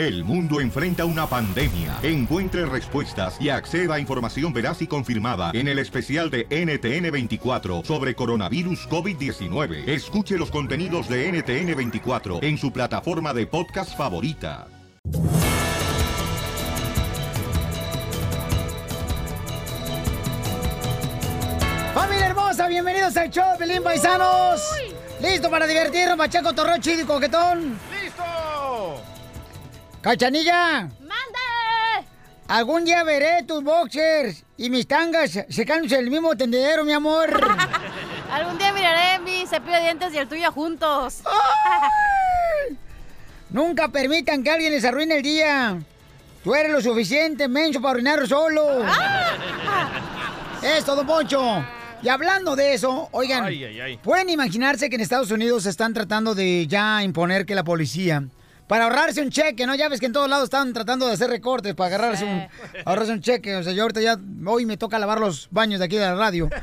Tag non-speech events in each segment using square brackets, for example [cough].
El mundo enfrenta una pandemia. Encuentre respuestas y acceda a información veraz y confirmada en el especial de NTN24 sobre coronavirus COVID-19. Escuche los contenidos de NTN24 en su plataforma de podcast favorita. Familia hermosa, bienvenidos al show, Pelín Paisanos. ¿Listo para divertirnos, machaco, torro, chido y coquetón? ¡Cachanilla! ¡Mande! Algún día veré tus boxers y mis tangas secándose en el mismo tendedero, mi amor. [laughs] Algún día miraré mi cepillo de dientes y el tuyo juntos. Nunca permitan que alguien les arruine el día. Tú eres lo suficiente menso para arruinarlo solo. Eso, don Poncho. Y hablando de eso, oigan, Ay, ay, ay. ¿pueden imaginarse que en Estados Unidos están tratando de ya imponer que la policía, para ahorrarse un cheque, ¿no? Ya ves que en todos lados están tratando de hacer recortes para agarrarse un, ahorrarse un cheque. O sea, yo ahorita ya, hoy me toca lavar los baños de aquí de la radio. [laughs]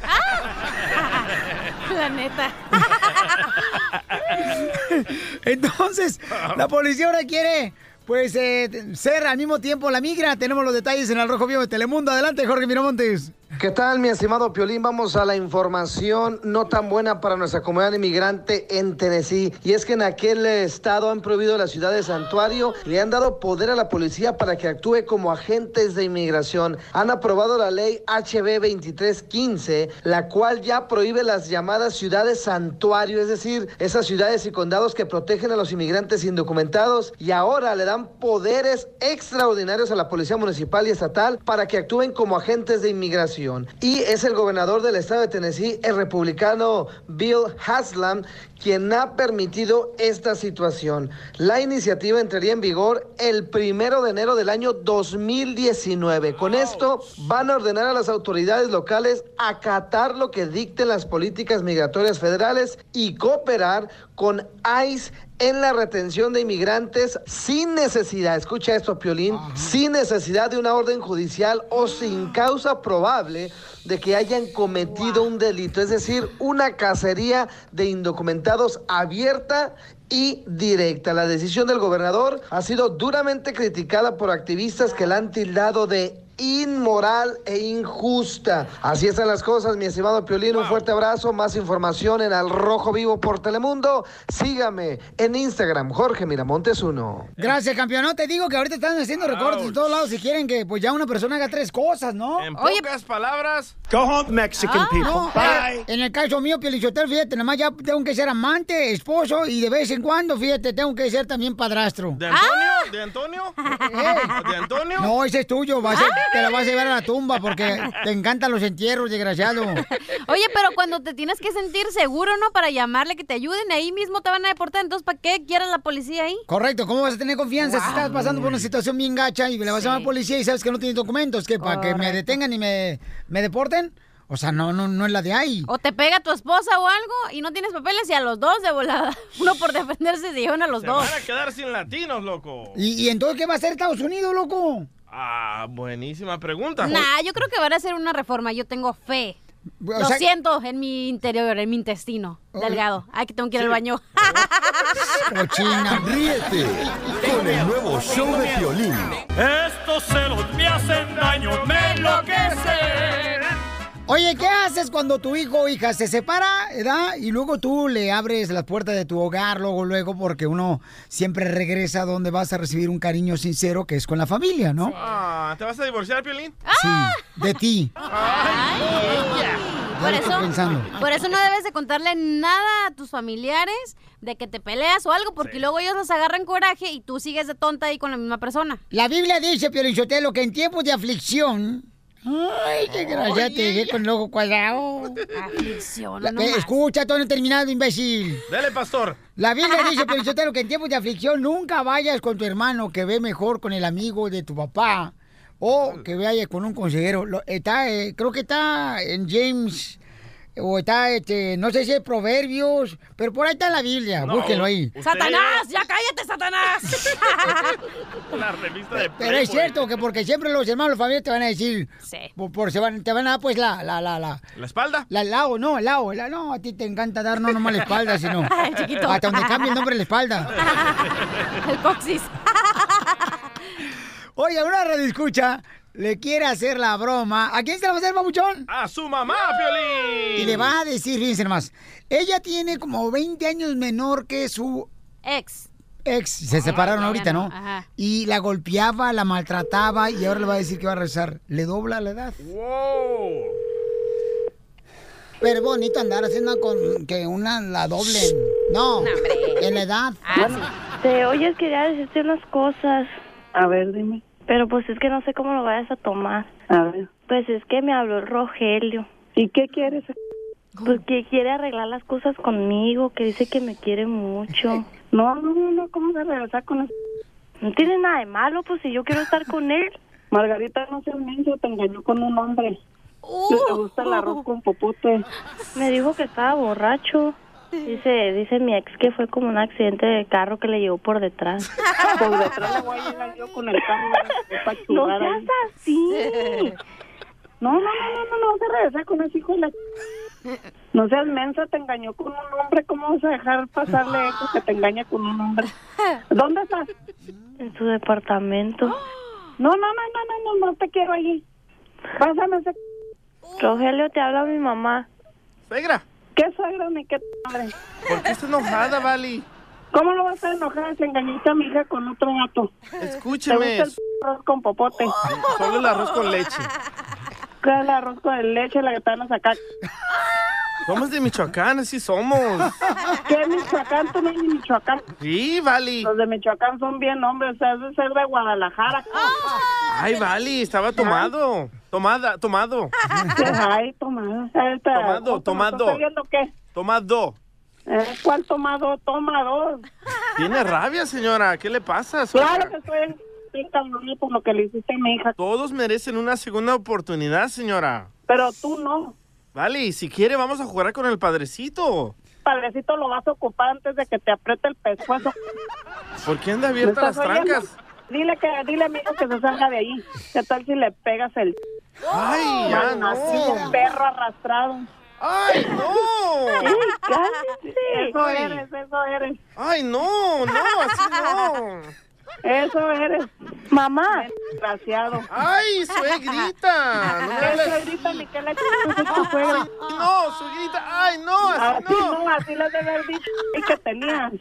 La neta. [laughs] Entonces, la policía ahora quiere, pues, eh, ser al mismo tiempo la migra. Tenemos los detalles en el Rojo Vivo de Telemundo. Adelante, Jorge Miramontes. ¿Qué tal, mi estimado Piolín? Vamos a la información no tan buena para nuestra comunidad inmigrante en Tennessee. Y es que en aquel estado han prohibido la ciudad de Santuario, le han dado poder a la policía para que actúe como agentes de inmigración. Han aprobado la ley HB 2315, la cual ya prohíbe las llamadas ciudades santuario, es decir, esas ciudades y condados que protegen a los inmigrantes indocumentados. Y ahora le dan poderes extraordinarios a la policía municipal y estatal para que actúen como agentes de inmigración. Y es el gobernador del estado de Tennessee, el republicano Bill Haslam, quien ha permitido esta situación. La iniciativa entraría en vigor el primero de enero del año 2019. Con esto van a ordenar a las autoridades locales acatar lo que dicten las políticas migratorias federales y cooperar con ICE en la retención de inmigrantes sin necesidad, escucha esto, Piolín, sin necesidad de una orden judicial o sin causa probable de que hayan cometido un delito, es decir, una cacería de indocumentados abierta y directa. La decisión del gobernador ha sido duramente criticada por activistas que la han tildado de inmoral e injusta. Así están las cosas, mi estimado Piolín. Un fuerte abrazo. Más información en Al Rojo Vivo por Telemundo. Sígame en Instagram, Jorge Miramontes 1. Gracias, campeón. No, te digo que ahorita están haciendo recortes en todos lados si quieren que pues ya una persona haga tres cosas, ¿no? En pocas palabras, Go home, Mexican Ah, people. no, Bye. eh, en el caso mío, Pielichotel, fíjate, nada más ya tengo que ser amante, esposo y de vez en cuando, fíjate, tengo que ser también padrastro. ¿de Antonio? ¿De Antonio? [laughs] ¿De Antonio? No, ese es tuyo, vas a- te la vas a llevar a la tumba porque te encantan los entierros, desgraciado. Oye, pero cuando te tienes que sentir seguro, ¿no? Para llamarle que te ayuden, ahí mismo te van a deportar. Entonces, ¿para qué quieres la policía ahí? Correcto, ¿cómo vas a tener confianza si estás pasando por una situación bien gacha y le vas a llamar a la policía y sabes que no tienes documentos? que ¿Para que me detengan y me, me deporten? O sea, no, no, no es la de ahí. O te pega tu esposa o algo y no tienes papeles y a los dos de volada. [laughs] Uno por defenderse se llevan a los Se dos. van a quedar sin latinos, loco. ¿Y, y entonces qué va a hacer Estados Unidos, loco? Ah, buenísima pregunta. Nah, yo creo que van a hacer una reforma. Yo tengo fe. O Lo sea- siento en mi interior, en mi intestino delgado. Ay, que tengo que ir al baño. [laughs] Cochina. Ríete con el nuevo show de violín. Estos celos me hacen daño, me enloquecen. Oye, ¿qué haces cuando tu hijo o hija se separa, edad? Y luego tú le abres las puertas de tu hogar, luego, luego, porque uno siempre regresa donde vas a recibir un cariño sincero que es con la familia, ¿no? Ah, ¿te vas a divorciar, Piolín? Sí, de ti. Ay, por eso, pensando. por eso no debes de contarle nada a tus familiares de que te peleas o algo, porque luego ellos los agarran coraje y tú sigues de tonta ahí con la misma persona. La Biblia dice, Piolichotelo, que en tiempos de aflicción... Ay, qué gracia, te dejé con el ojo cuadrado. Aflicción, La- no eh, escucha, todo no he terminado, imbécil. Dale, pastor. La Biblia [laughs] dice, Piolichotelo, que en tiempos de aflicción nunca vayas con tu hermano que ve mejor con el amigo de tu papá o que vaya con un consejero. Lo- está, eh, creo que está en James o está, este, no sé si es Proverbios, pero por ahí está en la Biblia, No, búsquenlo ahí. usted- ¡Satanás! ¡Ya cállate, Satanás! [laughs] La revista de Pero es cierto que porque siempre los hermanos los familiares te van a decir, Sí. por, por- se van, te van a dar pues la, la, la, la, ¿La espalda? la, el lao, no, el lao, la- no, a ti te encanta dar no nomás la espalda, sino [laughs] Ay, chiquito. hasta donde cambia el nombre de la espalda. [laughs] El coxis. Oiga, una radio escucha le quiere hacer la broma. ¿A quién se la va a hacer, babuchón? A su mamá, Piolín. Y le va a decir, fíjense nomás, ella tiene como 20 años menor que su Ex. ex. Se separaron ahorita, no, ¿no? ajá. Y la golpeaba, la maltrataba y ahora le va a decir que va a rezar. Le dobla la edad. Wow. Pero es bonito andar haciendo con que una la doblen. No, No, hombre. en la edad. Ah, sí. Te oyes, quería decirte unas cosas. A ver, dime. Pero pues es que no sé cómo lo vayas a tomar. A ver. Pues es que me habló el Rogelio. ¿Y qué quieres? Pues que quiere arreglar las cosas conmigo, que dice que me quiere mucho. [laughs] No, no, no, no, ¿cómo se regresar con eso? No tiene nada de malo, pues si yo quiero estar con él. [laughs] Margarita, no seas menso, te engañó con un hombre. Que te gusta el arroz con popote. Me dijo que estaba borracho. Dice, dice mi ex que fue como un accidente de carro que le llevó por detrás. [laughs] Por detrás le voy a llegar yo con el carro [laughs] No seas así. No, no, no, no, no, no, se regresa con ese hijo de la... [laughs] No seas mensa, te engañó con un hombre. ¿Cómo vas a dejar pasarle eso que te engaña con un hombre? ¿Dónde estás? En su departamento. [gasps] No, no, no, no, no, no, no te quiero allí. Pásame ese... Rogelio, te habla mi mamá. Suegra, ¿Qué suegro ni qué madre? ¿por qué está enojada, Vali? ¿Cómo lo vas a enojar si engañaste a mi hija con otro gato? ¿Te gusta Escúcheme. el arroz con popote? Solo el arroz con leche. ¿Qué es el arroz con leche, la que van a sacar? Somos de Michoacán, así somos. ¿Qué Michoacán? Tú no eres de Michoacán. Sí, Vali. Los de Michoacán son bien hombres, o sea, es de ser de Guadalajara. Ay, Vali, estaba tomado. Tomada, tomado. Ay, tomado. Eh, Tomado, ¿cómo tomado. ¿Estás viendo qué? Tomado. ¿Cuál tomado? Toma dos. Tiene rabia, señora. ¿Qué le pasa? Claro que estoy por lo que le hiciste a mi hija, Todos merecen una segunda oportunidad, señora. pero tú no. Vale, si quiere vamos a jugar con el padrecito. Padrecito lo vas a ocupar antes de que te apriete el pescuezo. ¿Por qué anda ¿Me abierta las oyendo? trancas? Dile que, dile amigo que se salga de ahí. ¿Qué tal si le pegas el Ay, ya no. un perro arrastrado? Ay, no. Eso Ay. eres, eso eres, Ay, no, no, así no. Eso eres. Mamá, Desgraciado. Ay, suegrita. No me ¿Qué hables. suegrita ni tu suegra? Ay, no, suegrita. Ay, no, así Así no. no, así le debe haber dicho y que tenías.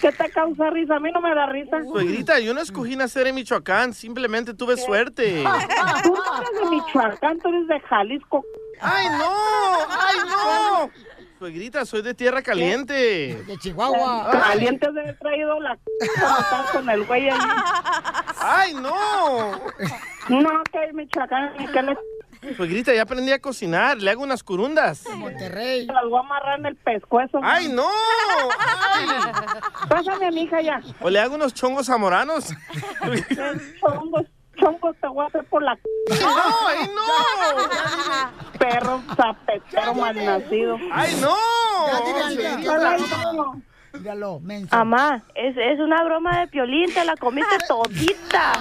¿Qué te causa risa? A mí no me da risa. Suegrita, yo no escogí nacer en Michoacán, simplemente tuve suerte. Tú no eres de Michoacán, tú eres de Jalisco. ¡Ay, no! ¡Ay, no! Suegrita, soy de tierra caliente. De Chihuahua. Calientes de haber traído la estar con el güey ahí. ¡Ay, no! No, que es Michoacán que le Suegrita, ya aprendí a cocinar, le hago unas curundas. Monterrey. las voy a amarrar en el pescuezo. ¡Ay, no! ¡Ay! Pásame a mi hija ya. O le hago unos chongos zamoranos. Chongos, chongos te voy a hacer por la c- ¡No! ¡Ay, no! [laughs] perro zapetero malnacido. ¡Ay, no! Ya, díganle, Ay, no. Míralo, menso. mamá, es, es una broma de piolín, te la comiste [laughs] todita.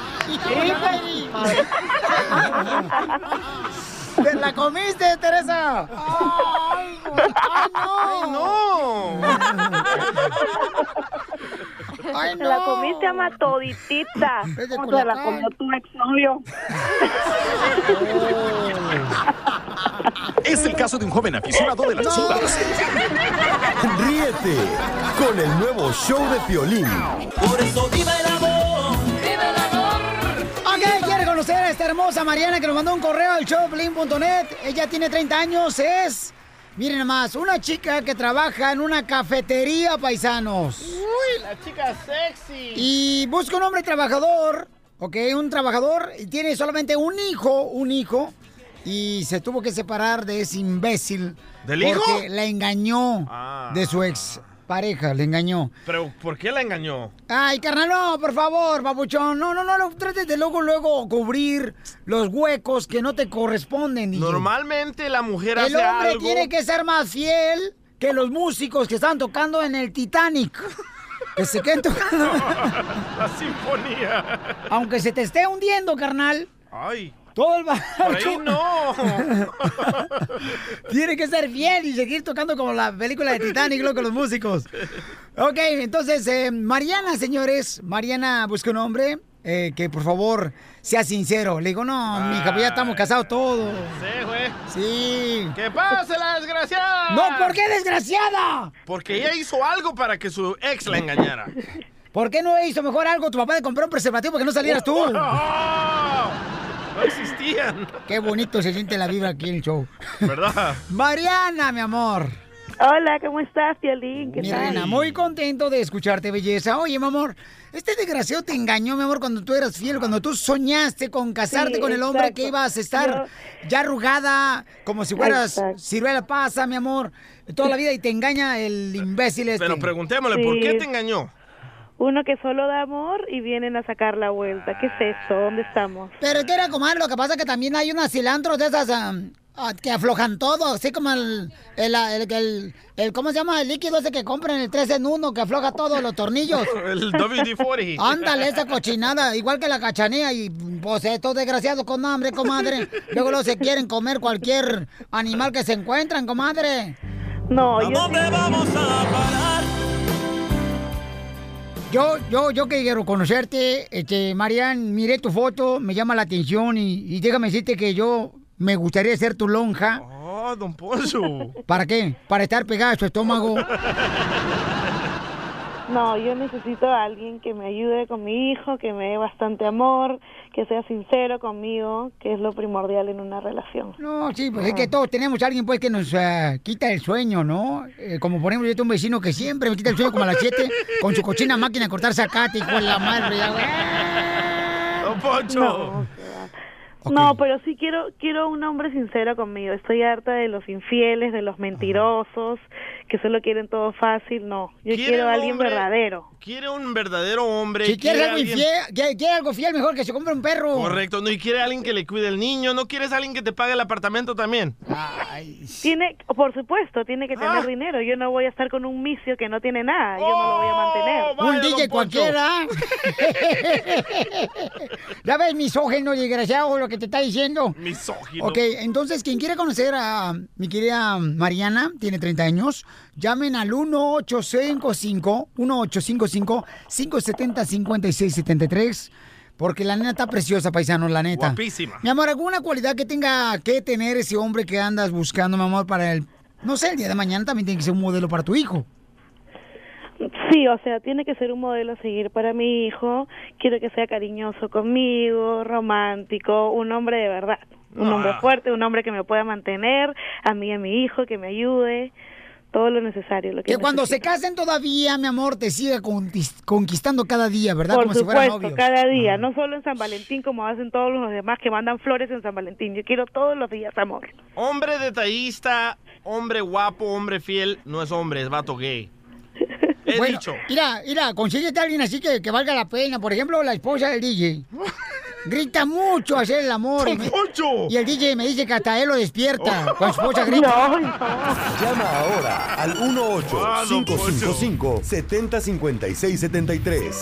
¿Te la comiste, Teresa? ¡Ay, güey! ¡Ay, no! [laughs] [laughs] ¡No! ¡Ay, no! la comiste, ama, toditita. Es de ¿Cómo se la comió tu exnovio? [laughs] Es el caso de un joven aficionado de las chivas. Ríete con el nuevo show de Piolín. Ok, quiere conocer a esta hermosa Mariana que nos mandó un correo al showplin.net. Ella tiene 30 años, es... Miren nomás, una chica que trabaja en una cafetería, paisanos. ¡Uy, la chica sexy! Y busca un hombre trabajador, ok, un trabajador, y tiene solamente un hijo, un hijo, y se tuvo que separar de ese imbécil. ¿Del hijo? Porque la engañó Ah. de su ex pareja, le engañó. ¿Pero por qué la engañó? Ay, carnal, no, por favor, babuchón. No, no, no, no trates de luego, luego cubrir los huecos que no te corresponden, DJ. Normalmente la mujer El hace hombre algo... tiene que ser más fiel que los músicos que están tocando en el Titanic. Que se queden tocando. [laughs] La sinfonía. Aunque se te esté hundiendo, carnal. ¡Ay! Todo el ¡Por ahí barco no! [laughs] tiene que ser fiel y seguir tocando como la película de Titanic, loco, los músicos. Ok, entonces, eh, Mariana, señores, Mariana busca un hombre eh, que por favor sea sincero. Le digo, no, mija, pues ya estamos casados todos. Sí, güey. Sí. ¡Que pase la desgraciada! No, ¿por qué desgraciada? Porque ella hizo algo para que su ex la engañara. ¿Por qué no hizo mejor algo tu papá de comprar un preservativo para que no salieras tú? No existían. Qué bonito se siente la vibra aquí en el show. ¿Verdad? Mariana, mi amor. Hola, ¿cómo estás, Piolín? ¿Qué Mi tal? reina, muy contento de escucharte, belleza. Oye, mi amor, este desgraciado te engañó, mi amor, cuando tú eras fiel, cuando tú soñaste con casarte Sí, con el hombre exacto. que ibas a estar ya arrugada, como si fueras Exacto. ciruela pasa, mi amor, toda la vida y te engaña el imbécil este. Pero preguntémosle, ¿por qué te engañó? Uno que solo da amor y vienen a sacar la vuelta. ¿Qué es esto? ¿Dónde estamos? Pero es que era comadre, lo que pasa es que también hay unas cilantros de esas ah, que aflojan todo, así como el, el, el, el- el- ¿cómo se llama? El líquido ese que compran, el 3 en 1, que afloja todos los tornillos. [laughs] El WD-40. [laughs] Ándale, esa cochinada, igual que la cachanía y pues estos desgraciados con hambre, comadre. Luego luego se quieren comer cualquier animal que se encuentran, comadre. No, yo ¿Dónde vamos a parar? Yo, yo, yo que quiero conocerte, este, Marian, miré tu foto, me llama la atención y, y déjame decirte que yo me gustaría ser tu lonja. Oh, don Poncho. ¿Para qué? Para estar pegada a su estómago. [laughs] No, yo necesito a alguien que me ayude con mi hijo, que me dé bastante amor, que sea sincero conmigo, que es lo primordial en una relación. No, sí, pues es que todos tenemos a alguien pues que nos ah, quita el sueño, ¿no? Eh, como por ejemplo, yo tengo un vecino que siempre me quita el sueño como a las 7 con su cochina máquina de cortar zacate y con la madre. ya, güey. Don Poncho. No, no, pero sí quiero quiero un hombre sincero conmigo. Estoy harta de los infieles, de los mentirosos, que solo quieren todo fácil. No, yo ¿Quiere quiero a alguien hombre- verdadero. Quiere un verdadero hombre. Si quiere algo alguien- infiel, quiere, algo fiel, mejor que se compre un perro. Correcto, no, y quiere alguien que le cuide el niño, no quieres alguien que te pague el apartamento también. Tiene, por supuesto, tiene que tener dinero. Yo no voy a estar con un misio que no tiene nada. Yo no lo voy a mantener. Un DJ cualquiera. [laughs] ya ves, misógeno, desgraciado, lo que te está diciendo. Misógino. Ok, entonces, quien quiere conocer a mi querida Mariana, tiene 30 años, llamen al 1855-1855-570-5673, porque la neta está preciosa, paisano, la neta. Guapísima. Mi amor, ¿alguna cualidad que tenga que tener ese hombre que andas buscando, mi amor, para el... No sé, el día de mañana también tiene que ser un modelo para tu hijo. Sí, o sea, tiene que ser un modelo a seguir para mi hijo. Quiero que sea cariñoso conmigo, romántico, un hombre de verdad. Un Ah. hombre fuerte, un hombre que me pueda mantener, a mí y a mi hijo, que me ayude. Todo lo necesario. Lo que Que cuando se casen todavía, mi amor, te siga conquis- conquistando cada día, ¿verdad? Por Como si fueran supuesto, novios. cada día, no solo en San Valentín como hacen todos los demás que mandan flores en San Valentín. Yo quiero todos los días amor. Hombre detallista, hombre guapo, hombre fiel, no es hombre, es vato gay. He Bueno, dicho. Mira, mira, consíguete a alguien así que, que valga la pena. Por ejemplo, la esposa del DJ. [laughs] Grita mucho a hacer el amor. Y, me- y el DJ me dice que hasta él lo despierta. [laughs] Cuando su esposa grita. Llama ahora al 1-8-555-705673.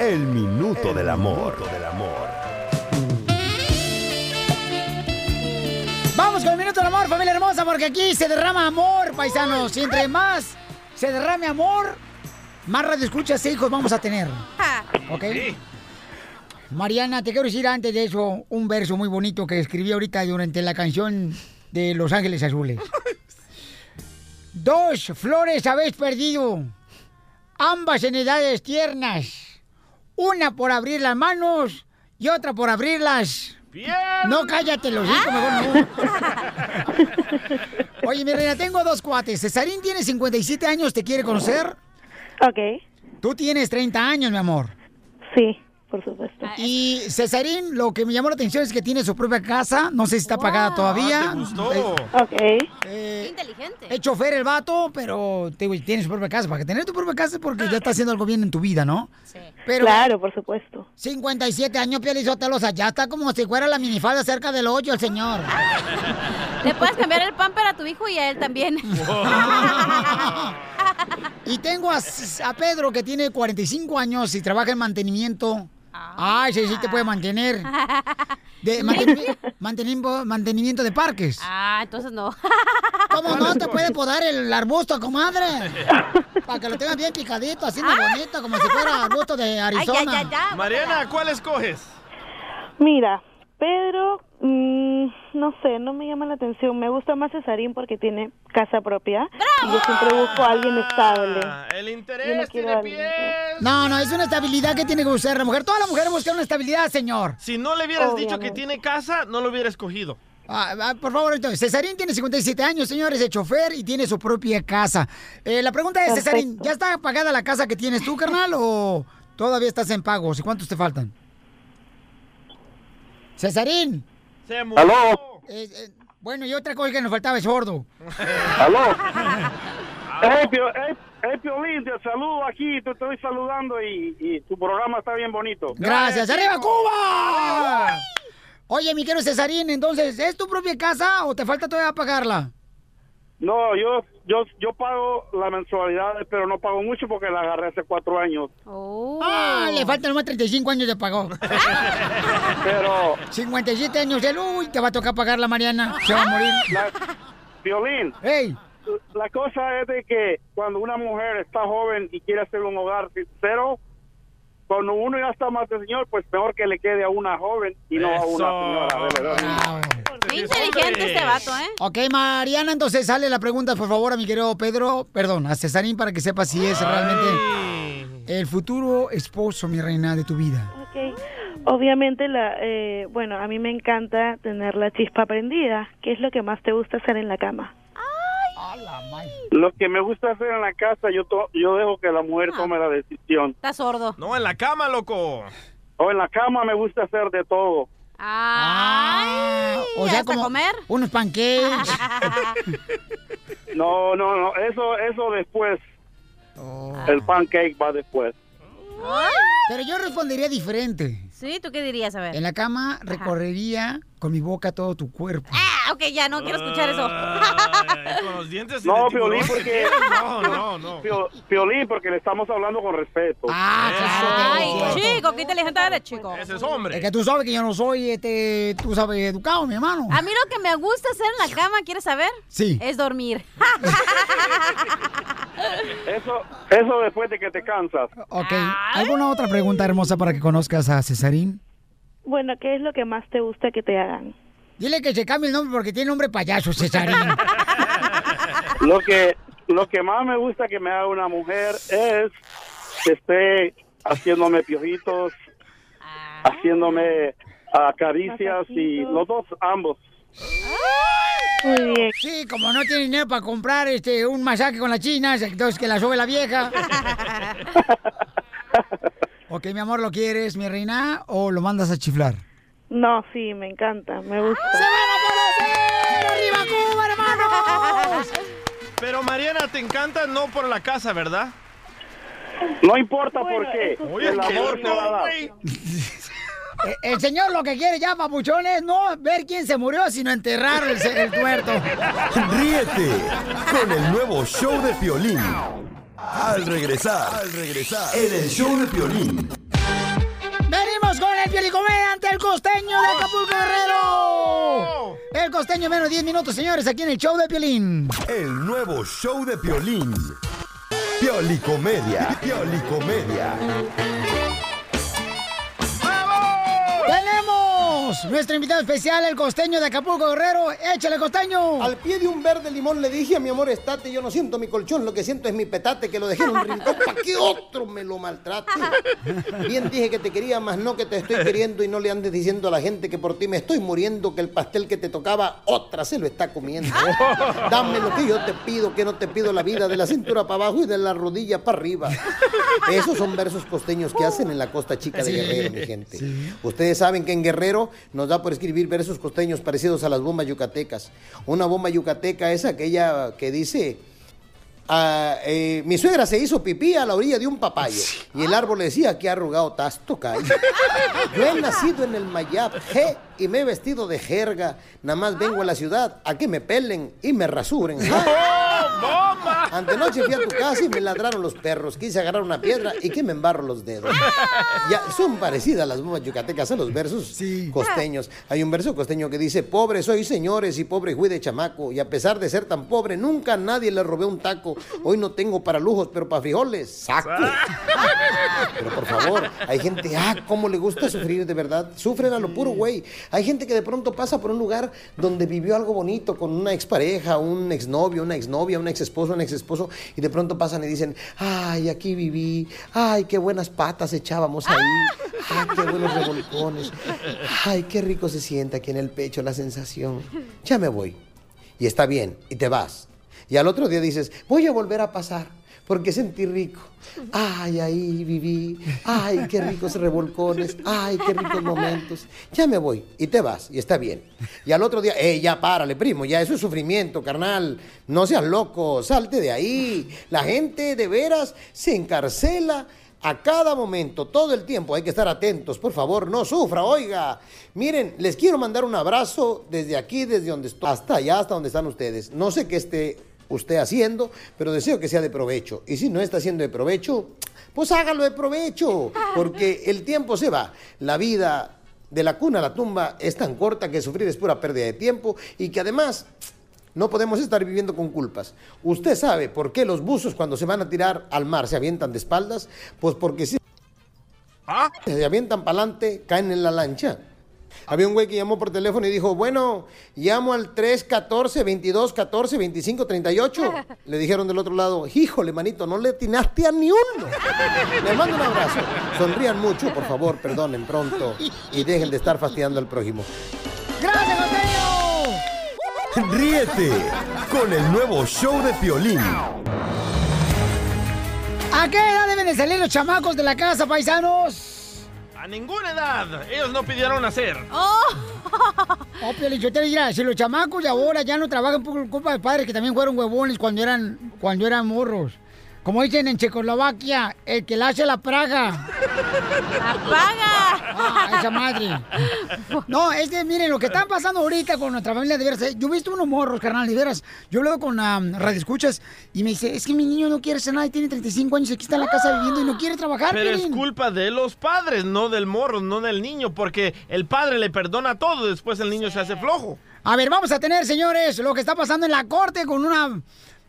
El minuto del amor. del amor. Vamos con el minuto del amor, familia hermosa, porque aquí se derrama amor, paisanos. Y entre más se derrame amor, más radio escuchas e hijos vamos a tener. ¿Ok? Mariana, te quiero decir antes de eso un verso muy bonito que escribí ahorita durante la canción de Los Ángeles Azules. Dos flores habéis perdido, ambas en edades tiernas. Una por abrir las manos y otra por abrirlas. No, cállate, los hijos, mejor no. [laughs] Oye, mi reina, tengo dos cuates. Cesarín tiene 57 años, ¿te quiere conocer? Ok. Tú tienes 30 años, mi amor. Sí, por supuesto. Y Cesarín, lo que me llamó la atención es que tiene su propia casa. No sé si está pagada todavía. ¿Te gustó? Ok. Eh, inteligente. es chofer el vato, pero te tiene su propia casa. Para que tener tu propia casa es porque ya está haciendo algo bien en tu vida, ¿no? Sí. Pero, Claro, por supuesto. 57 años, Pielizótelos, allá está como si fuera la minifalda cerca del hoyo el señor. [laughs] Le puedes cambiar el pamper a tu hijo y a él también. [laughs] Y tengo a, a Pedro que tiene 45 años y trabaja en mantenimiento Ay, sí, sí te puede mantener. [laughs] De manteni- mantenimiento, mantenimiento de parques. Ah, entonces no. [laughs] ¿Cómo no te puede [laughs] podar el arbusto, comadre? Para que lo tengas bien picadito, así de bonito, como si fuera arbusto de Arizona. Mariana, ¿cuál escoges? Mira, Pedro, mm, no sé, no me llama la atención. Me gusta más Cesarín porque tiene casa propia. Y yo siempre busco a alguien estable. Ah, El no interés quiero tiene pies. No, no, es una estabilidad que tiene que buscar la mujer. Toda la mujer busca una estabilidad, señor. Si no le hubieras dicho que tiene casa, no lo hubiera escogido. Ah, ah, por favor, entonces, Cesarín tiene 57 años, señores, de chofer y tiene su propia casa. Eh, la pregunta es, Cesarín, ¿ya está pagada la casa que tienes tú, carnal, o todavía estás en pagos? ¿Y cuántos te faltan? Cesarín. Se ¿Aló? Eh, eh, bueno, y otra cosa que nos faltaba es sordo. [laughs] ¿Aló? Hey, hey, hey, Piolín, te saludo aquí, te estoy saludando y, y tu programa está bien bonito. Gracias. ¡Arriba, Cuba! Oye, mi querido Cesarín, entonces, ¿es tu propia casa o te falta todavía pagarla? No, yo, yo, yo pago la mensualidad, pero no pago mucho porque la agarré hace cuatro años. Ah, le faltan nomás 35 años de pago. [laughs] Pero... 57 años, él, uy, te va a tocar pagar la Mariana. Se va a morir. [laughs] La, Piolín, Hey. la cosa es de que cuando una mujer está joven y quiere hacer un hogar sincero, cuando uno ya está más de señor, pues mejor que le quede a una joven y no a una señora. de verdad. Qué inteligente este vato, ¿eh? Ok, Mariana, entonces sale la pregunta, por favor, a mi querido Pedro, perdón, a Cesarín para que sepa si es realmente el futuro esposo, mi reina, de tu vida. Ok. Obviamente, la, eh, bueno, a mí me encanta tener la chispa prendida. ¿Qué es lo que más te gusta hacer en la cama? Lo que me gusta hacer en la casa, yo, to- yo dejo que la mujer tome la decisión. Está sordo. No, en la cama, loco. O en la cama me gusta hacer de todo. Ay, o sea, ¿hasta como comer? unos pancakes. [laughs] No, no, no, eso, eso después. El pancake va después. Pero yo respondería diferente. Sí, ¿tú qué dirías? A ver. En la cama recorrería con mi boca todo tu cuerpo. Ah, ok, ya no quiero escuchar eso. Ay, con los dientes No, Piolín, porque... [laughs] No, no, no. Pio- Piolín, porque le estamos hablando con respeto. Ay, chico, qué inteligente eres, chico. Ese es hombre. Es que tú sabes que yo no soy, este, tú sabes, educado, mi hermano. A mí lo que me gusta hacer en la cama, ¿quieres saber? Sí. Es dormir. [laughs] Eso, eso después de que te cansas. Ok, ¿alguna otra pregunta hermosa para que conozcas a Cesarín? Bueno, ¿qué es lo que más te gusta que te hagan? Dile que se cambie el nombre porque tiene nombre payaso, Cesarín. [laughs] Lo que, lo que más me gusta que me haga una mujer es que esté haciéndome piojitos, haciéndome ah, caricias y los dos, ambos. Muy bien. Sí, como no tiene dinero para comprar este un masaje con las chinas, entonces que la sube la vieja. [laughs] ok, mi amor, ¿lo quieres, mi reina, o lo mandas a chiflar? No, sí, me encanta, me gusta. ¡Arriba Cuba, hermanos! Pero Mariana, te encanta no por la casa, ¿verdad? No importa por Bueno, qué, eso sí. Oye, el amor se va a dar. Eh, El señor lo que quiere ya, papuchón, es no ver quién se murió, sino enterrar el, el tuerto. Ríete con el nuevo show de Piolín. Al regresar, al regresar, en el show de Piolín. Venimos con el pielicomediante, el costeño de Acapulco Guerrero. El costeño menos 10 minutos, señores, aquí en el show de Piolín. El nuevo show de Piolín. Piolicomedia. Piolicomedia. Nuestro invitado especial, el costeño de Acapulco Guerrero. Échale, costeño. Al pie de un verde limón le dije a mi amor, estate, yo no siento mi colchón, lo que siento es mi petate, que lo dejé en un rincón para que otro me lo maltrate. [laughs] Bien dije que te quería, más no que te estoy queriendo y no le andes diciendo a la gente que por ti me estoy muriendo, que el pastel que te tocaba, otra se lo está comiendo. [laughs] Dame lo que yo te pido, que no te pido la vida, de la cintura para abajo y de la rodilla para arriba. Esos son versos costeños que hacen en la costa chica de. Guerrero, mi gente. Ustedes saben que en Guerrero nos da por escribir versos costeños parecidos a las bombas yucatecas. Una bomba yucateca es aquella que dice... ah, eh, mi suegra se hizo pipí a la orilla de un papayo y el árbol le decía que arrugado tasto cae. [laughs] Yo he nacido en el Mayab je, y me he vestido de jerga. Nada más vengo a la ciudad a que me pelen y me rasuren. ja. Antenoche fui a tu [laughs] casa y me ladraron los perros. Quise agarrar una piedra y que me embarro los dedos. Ya, son parecidas las bombas yucatecas a los versos costeños. Hay un verso costeño que dice, pobre soy señores y pobre fui de chamaco. Y a pesar de ser tan pobre, nunca a nadie le robé un taco. Hoy no tengo para lujos, pero para frijoles, saco. [laughs] Pero por favor, hay gente, ah, cómo le gusta sufrir de verdad. Sufren a lo puro, güey. Hay gente que de pronto pasa por un lugar donde vivió algo bonito con una expareja, un exnovio, una exnovia, un exesposo, un exesposo, y de pronto pasan y dicen, ay, aquí viví, ay, qué buenas patas echábamos ahí, ay, qué buenos revolcones, ay, qué rico se siente aquí en el pecho la sensación. Ya me voy. Y está bien, y te vas. Y al otro día dices, voy a volver a pasar porque sentí rico. Ay, ahí viví. Ay, qué ricos revolcones. Ay, qué ricos momentos. Ya me voy y te vas y está bien. Y al otro día, eh, ya párale, primo, ya eso es sufrimiento, carnal. No seas loco, salte de ahí. La gente de veras se encarcela a cada momento, todo el tiempo. Hay que estar atentos, por favor, no sufra, oiga. Miren, les quiero mandar un abrazo desde aquí, desde donde estoy, hasta allá, hasta donde están ustedes. No sé qué esté usted haciendo, pero deseo que sea de provecho. Y si no está siendo de provecho, pues hágalo de provecho, porque el tiempo se va. La vida de la cuna a la tumba es tan corta que sufrir es pura pérdida de tiempo y que además no podemos estar viviendo con culpas. Usted sabe por qué los buzos cuando se van a tirar al mar se avientan de espaldas, pues porque si se avientan para adelante, caen en la lancha. Había un güey que llamó por teléfono y dijo, bueno, llamo al 314 22 14 25 38. Le dijeron del otro lado, híjole, manito, no le atinaste a ni uno. Les mando un abrazo. Sonrían mucho, por favor, perdonen pronto y dejen de estar fastidiando al prójimo. ¡Gracias, Mateo! Ríete con el nuevo show de Piolín. ¿A qué edad deben de salir los chamacos de la casa, paisanos? A ninguna edad. Ellos no pidieron nacer. Oh, Piolín, yo te diría, si los chamacos de ahora ya no trabajan por culpa de padres que también fueron huevones cuando eran, cuando eran morros. Como dicen en Checoslovaquia, el que la hace la praga. ¡Apaga! Ah, esa madre. No, es que miren, lo que está pasando ahorita con nuestra familia de veras. eh, Yo he visto unos morros, carnal, de veras. Yo hablo con um, Radio Escuchas y me dice, es que mi niño no quiere hacer nada y tiene 35 años y aquí está en la casa viviendo y no quiere trabajar, Pero es Piolín. culpa de los padres, no del morro, no del niño, porque el padre le perdona todo, después el niño se hace flojo. A ver, vamos a tener, señores, lo que está pasando en la corte con una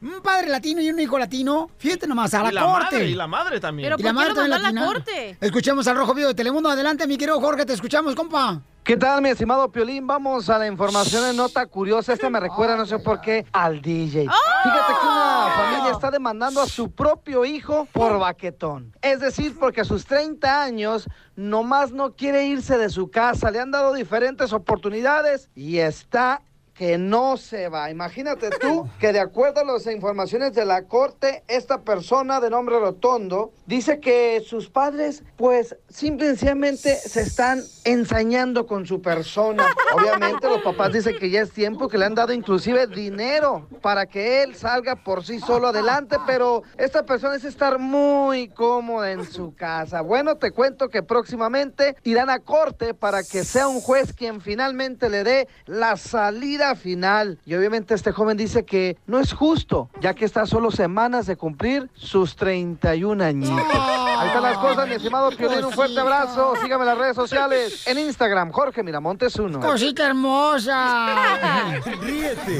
un padre latino y un hijo latino. Fíjate nomás, a la, y la corte. madre, y la madre también. Y la madre también latina. Escuchemos al Rojo Vivo de Telemundo. Adelante, mi querido Jorge, te escuchamos, compa. ¿Qué tal, mi estimado Piolín? Vamos a la información en nota curiosa. Este me recuerda, no sé por qué, al DJ. Fíjate que una familia está demandando a su propio hijo por baquetón. Es decir, porque a sus 30 años nomás no quiere irse de su casa. Le han dado diferentes oportunidades y está que no se va. Imagínate tú que de acuerdo a las informaciones de la corte, esta persona de nombre Rotondo dice que sus padres pues simplemente se están ensañando con su persona. Obviamente los papás dicen que ya es tiempo, que le han dado inclusive dinero para que él salga por sí solo adelante, pero esta persona es estar muy cómoda en su casa. Bueno, te cuento que próximamente irán a corte para que sea un juez quien finalmente le dé la salida final. Y obviamente este joven dice que no es justo, ya que está a solo semanas de cumplir sus 31 añitos. Ahí están las cosas, mi estimado Piolín, un fuerte abrazo. Sígame en las redes sociales, en Instagram, Jorge Miramontes 1. Cosita hermosa. [laughs] Ríete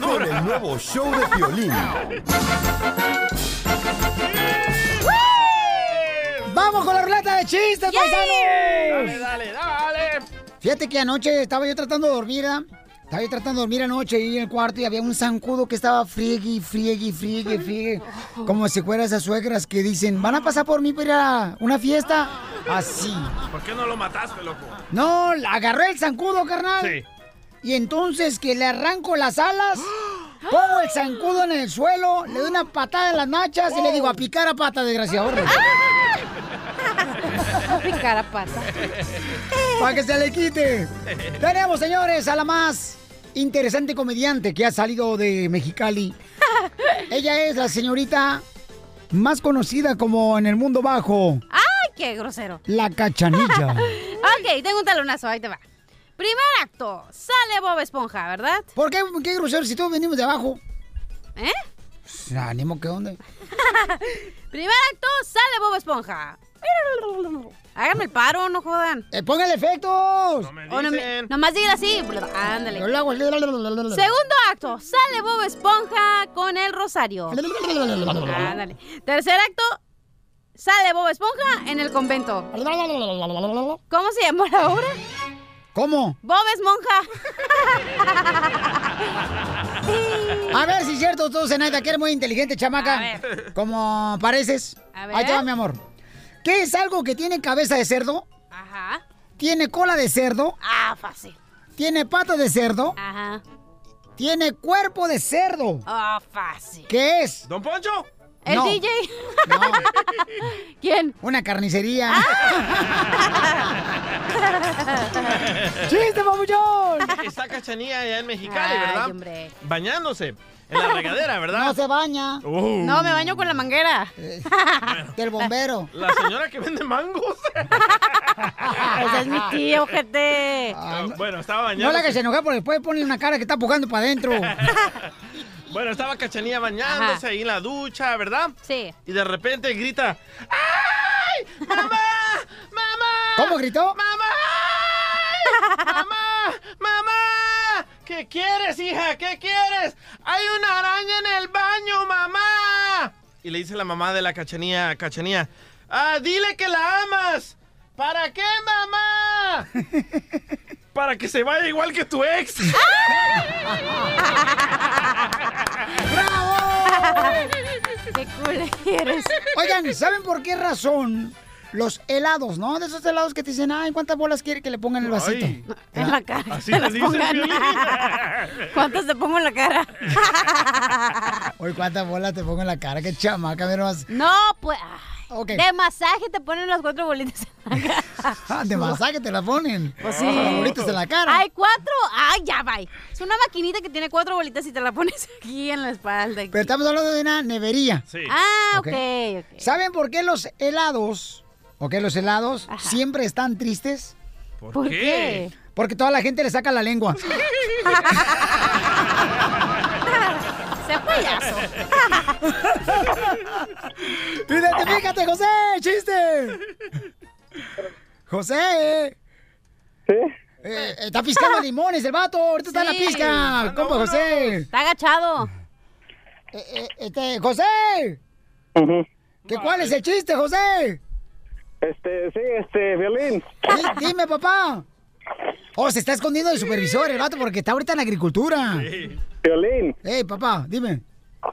con el nuevo show de Piolín. ¡Vamos con la ruleta de chistes, paisanos! Dale, dale, dale. Fíjate que anoche estaba yo tratando de dormir, ¿verdad? Estaba yo tratando de dormir anoche ahí en el cuarto y había un zancudo que estaba friegue, friegue, friegue, friegue. Como si fuera esas suegras que dicen, ¿van a pasar por mí para ir a una fiesta? Así. ¿Por qué no lo mataste, loco? No, agarré el zancudo, carnal. Sí. Y entonces que le arranco las alas, pongo el zancudo en el suelo, le doy una patada en las nachas y le digo, a picar a pata, desgraciado. A picar a pata. Para que se le quite. Tenemos, señores, a la más interesante comediante que ha salido de Mexicali. [laughs] Ella es la señorita más conocida como en el mundo bajo, ¡Ay, qué grosero! la cachanilla. [laughs] ok, tengo un talonazo, ahí te va. Primer acto, sale Bob Esponja, ¿verdad? ¿Por qué, qué grosero si todos venimos de abajo? ¿Eh? Ánimo, ¿qué onda? [laughs] Primer acto, sale Bob Esponja. Háganme el paro, no jodan. Eh, ¡Póngale efectos! No me- nomás diga así. Ándale. Segundo acto, sale Bob Esponja con el rosario. Ándale. Tercer acto, sale Bob Esponja en el convento. ¿Cómo se llamó la obra? ¿Cómo? Bob Esponja. [laughs] A ver si es cierto, tú, Zenaida, que eres muy inteligente, chamaca. Como pareces. A ver. Ahí te va, mi amor. ¿Qué es algo que tiene cabeza de cerdo? Ajá. ¿Tiene cola de cerdo? Ah, fácil. ¿Tiene patas de cerdo? Ajá. ¿Tiene cuerpo de cerdo? Ah, fácil. ¿Qué es? ¿Don Poncho? ¿El No. DJ? [laughs] ¿Quién? Una carnicería. Ah. [laughs] ¡Chiste, papuchón! Está Cachanía allá en Mexicali, Ay, ¿verdad? hombre. Bañándose en la regadera, ¿verdad? No se baña. Uh. No, me baño con la manguera. [laughs] Del bombero. La señora que vende mangos. [laughs] Ese es mi tío, gente. Ah, bueno, estaba No bañándose. la hagas enojar porque después pone una cara que está pujando para adentro. [laughs] Bueno, estaba Cachanía bañándose ahí en la ducha, ¿verdad? Sí. Y de repente grita, ¡Ay! ¡Mamá! ¡Mamá! ¿Cómo gritó? ¡Mamá! ¡Mamá! ¿Qué quieres, hija? ¿Qué quieres? ¡Hay una araña en el baño, mamá! Y le dice la mamá de la Cachanía, Cachanía, ¡Ah, dile que la amas! ¿Para qué, mamá? [laughs] Para que se vaya igual que tu ex. [laughs] [laughs] ¡Qué cool eres! Oigan, ¿saben por qué razón los helados, no? De esos helados que te dicen, ay, ¿cuántas bolas quiere que le pongan en el vasito? Ay. En la cara. Así te las dice el pongan. Piolín. [laughs] ¿Cuántas te pongo en la cara? [laughs] Oye, ¿cuántas bolas te pongo en la cara? Qué chamaca, mira más. No, pues. De masaje te ponen las cuatro bolitas en la cara. [laughs] Ah, de masaje te la ponen. Pues sí. Las bolitas en la cara. Hay cuatro. Ay, ya va. Es una maquinita que tiene cuatro bolitas y te la pones aquí en la espalda. Pero estamos hablando de una nevería. Sí. Ah, Ok. ok, ok. ¿Saben por qué los helados, ok, los helados siempre están tristes? ¿Por, ¿Por qué? Porque toda la gente le saca la lengua. [laughs] Sea payaso. [laughs] ¡Identifícate, José! ¡Chiste! ¡José! ¿Sí? Eh, está piscando [laughs] limones el vato. Ahorita está en la Sí. pizca. Compa José. Está agachado. Eh, eh, este, José. ¿Qué, ¿Cuál es el chiste, José? Este, sí, este, violín. Di- Dime, papá. Oh, se está escondiendo el supervisor, el vato, porque está ahorita en la agricultura. Violín. Ey, papá, dime.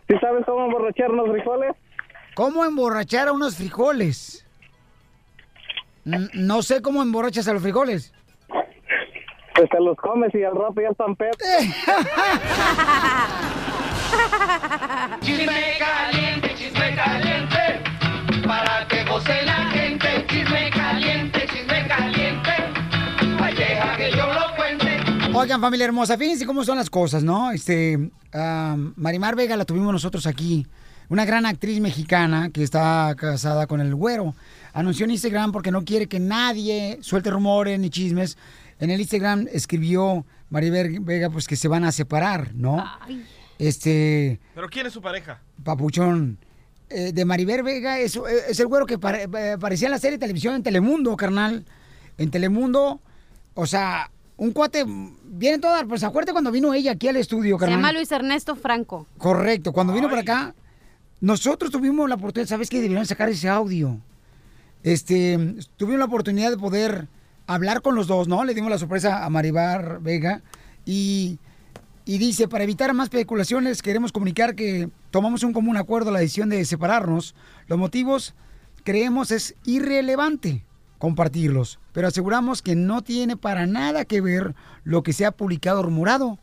¿Sí sabes cómo emborrachar los frijoles? ¿Cómo emborrachar a unos frijoles? N- No sé cómo emborrachas a los frijoles. Pues te los comes y al rato ya están pedos. [laughs] Chisme caliente, chisme caliente, para que goce la Oigan, familia hermosa, fíjense cómo son las cosas, ¿no? Este, Marimar Vega la tuvimos nosotros aquí. Una gran actriz mexicana que está casada con el güero. Anunció en Instagram porque no quiere que nadie suelte rumores ni chismes. En el Instagram escribió Maribel Vega pues que se van a separar, ¿no? Este, ¿Pero quién es su pareja? papuchón, eh, de Maribel Vega es, es el güero que pare- eh, aparecía en la serie de televisión en Telemundo, carnal. En Telemundo, o sea, un cuate, viene todo, pues acuérdate cuando vino ella aquí al estudio, Se carnal. llama Luis Ernesto Franco. Correcto, cuando vino para acá, nosotros tuvimos la oportunidad, ¿sabes qué? Debieron sacar ese audio. Este, tuvimos la oportunidad de poder hablar con los dos, ¿no? Le dimos la sorpresa a Maribar Vega y, y dice, para evitar más especulaciones, queremos comunicar que tomamos un común acuerdo la decisión de separarnos. Los motivos, creemos, es irrelevante compartirlos, pero aseguramos que no tiene para nada que ver lo que se ha publicado o rumorado.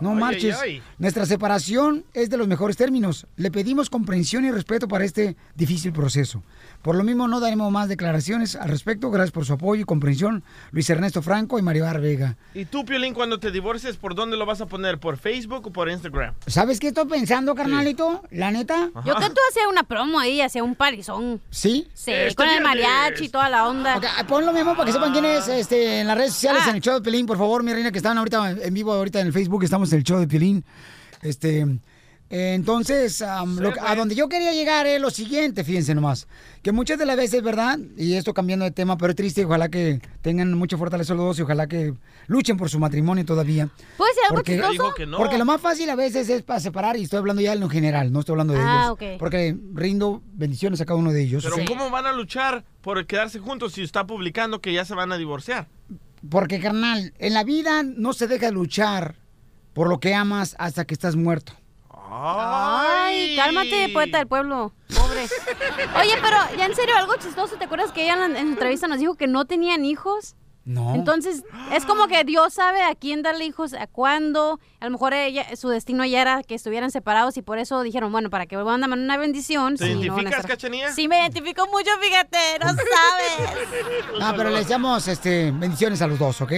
No Ay, marches. ay, ay. Nuestra separación es de los mejores términos. Le pedimos comprensión y respeto para este difícil proceso. Por lo mismo, no daremos más declaraciones al respecto. Gracias por su apoyo y comprensión, Luis Ernesto Franco y Maribar Vega. ¿Y tú, Piolín, cuando te divorcies, por dónde lo vas a poner? ¿Por Facebook o por Instagram? ¿Sabes qué estoy pensando, carnalito? La neta. Yo que tú hacía una promo ahí, hacía un parizón. ¿Sí? Sí, Este con el mariachi y toda la onda. Ok, pon lo mismo para que sepan quién es este, en las redes sociales, Ah. en el show de Pelín, por favor, mi reina, que están ahorita en vivo, ahorita en el Facebook, estamos en el show de Pelín. Este, Entonces, lo que- a donde yo quería llegar es lo siguiente, fíjense nomás, que muchas de las veces, ¿verdad? Y esto cambiando de tema, pero es triste, ojalá que tengan mucha fortaleza los dos y ojalá que luchen por su matrimonio todavía. ¿Puedo decir algo Porque, chistoso? Dijo que no. porque lo más fácil a veces es para separar, y estoy hablando ya en lo general, no estoy hablando de Ah, ellos. ok. Porque rindo bendiciones a cada uno de ellos. Pero. ¿cómo van a luchar por quedarse juntos si está publicando que ya se van a divorciar? Porque, carnal, en la vida no se deja luchar por lo que amas hasta que estás muerto. Ay, cálmate, poeta del pueblo. Pobre. Oye, pero ya en serio, algo chistoso. ¿Te acuerdas que ella en, la- en entrevista nos dijo que no tenían hijos? No. Entonces, es como que Dios sabe a quién darle hijos, a cuándo. A lo mejor ella, su destino ya era que estuvieran separados y por eso dijeron, bueno, para que vuelvan a dar una bendición. ¿Te sí, no van a identificas, estar-? Sí, me identifico mucho, fíjate, no sabes. No, pero le deseamos este, bendiciones a los dos, ¿ok?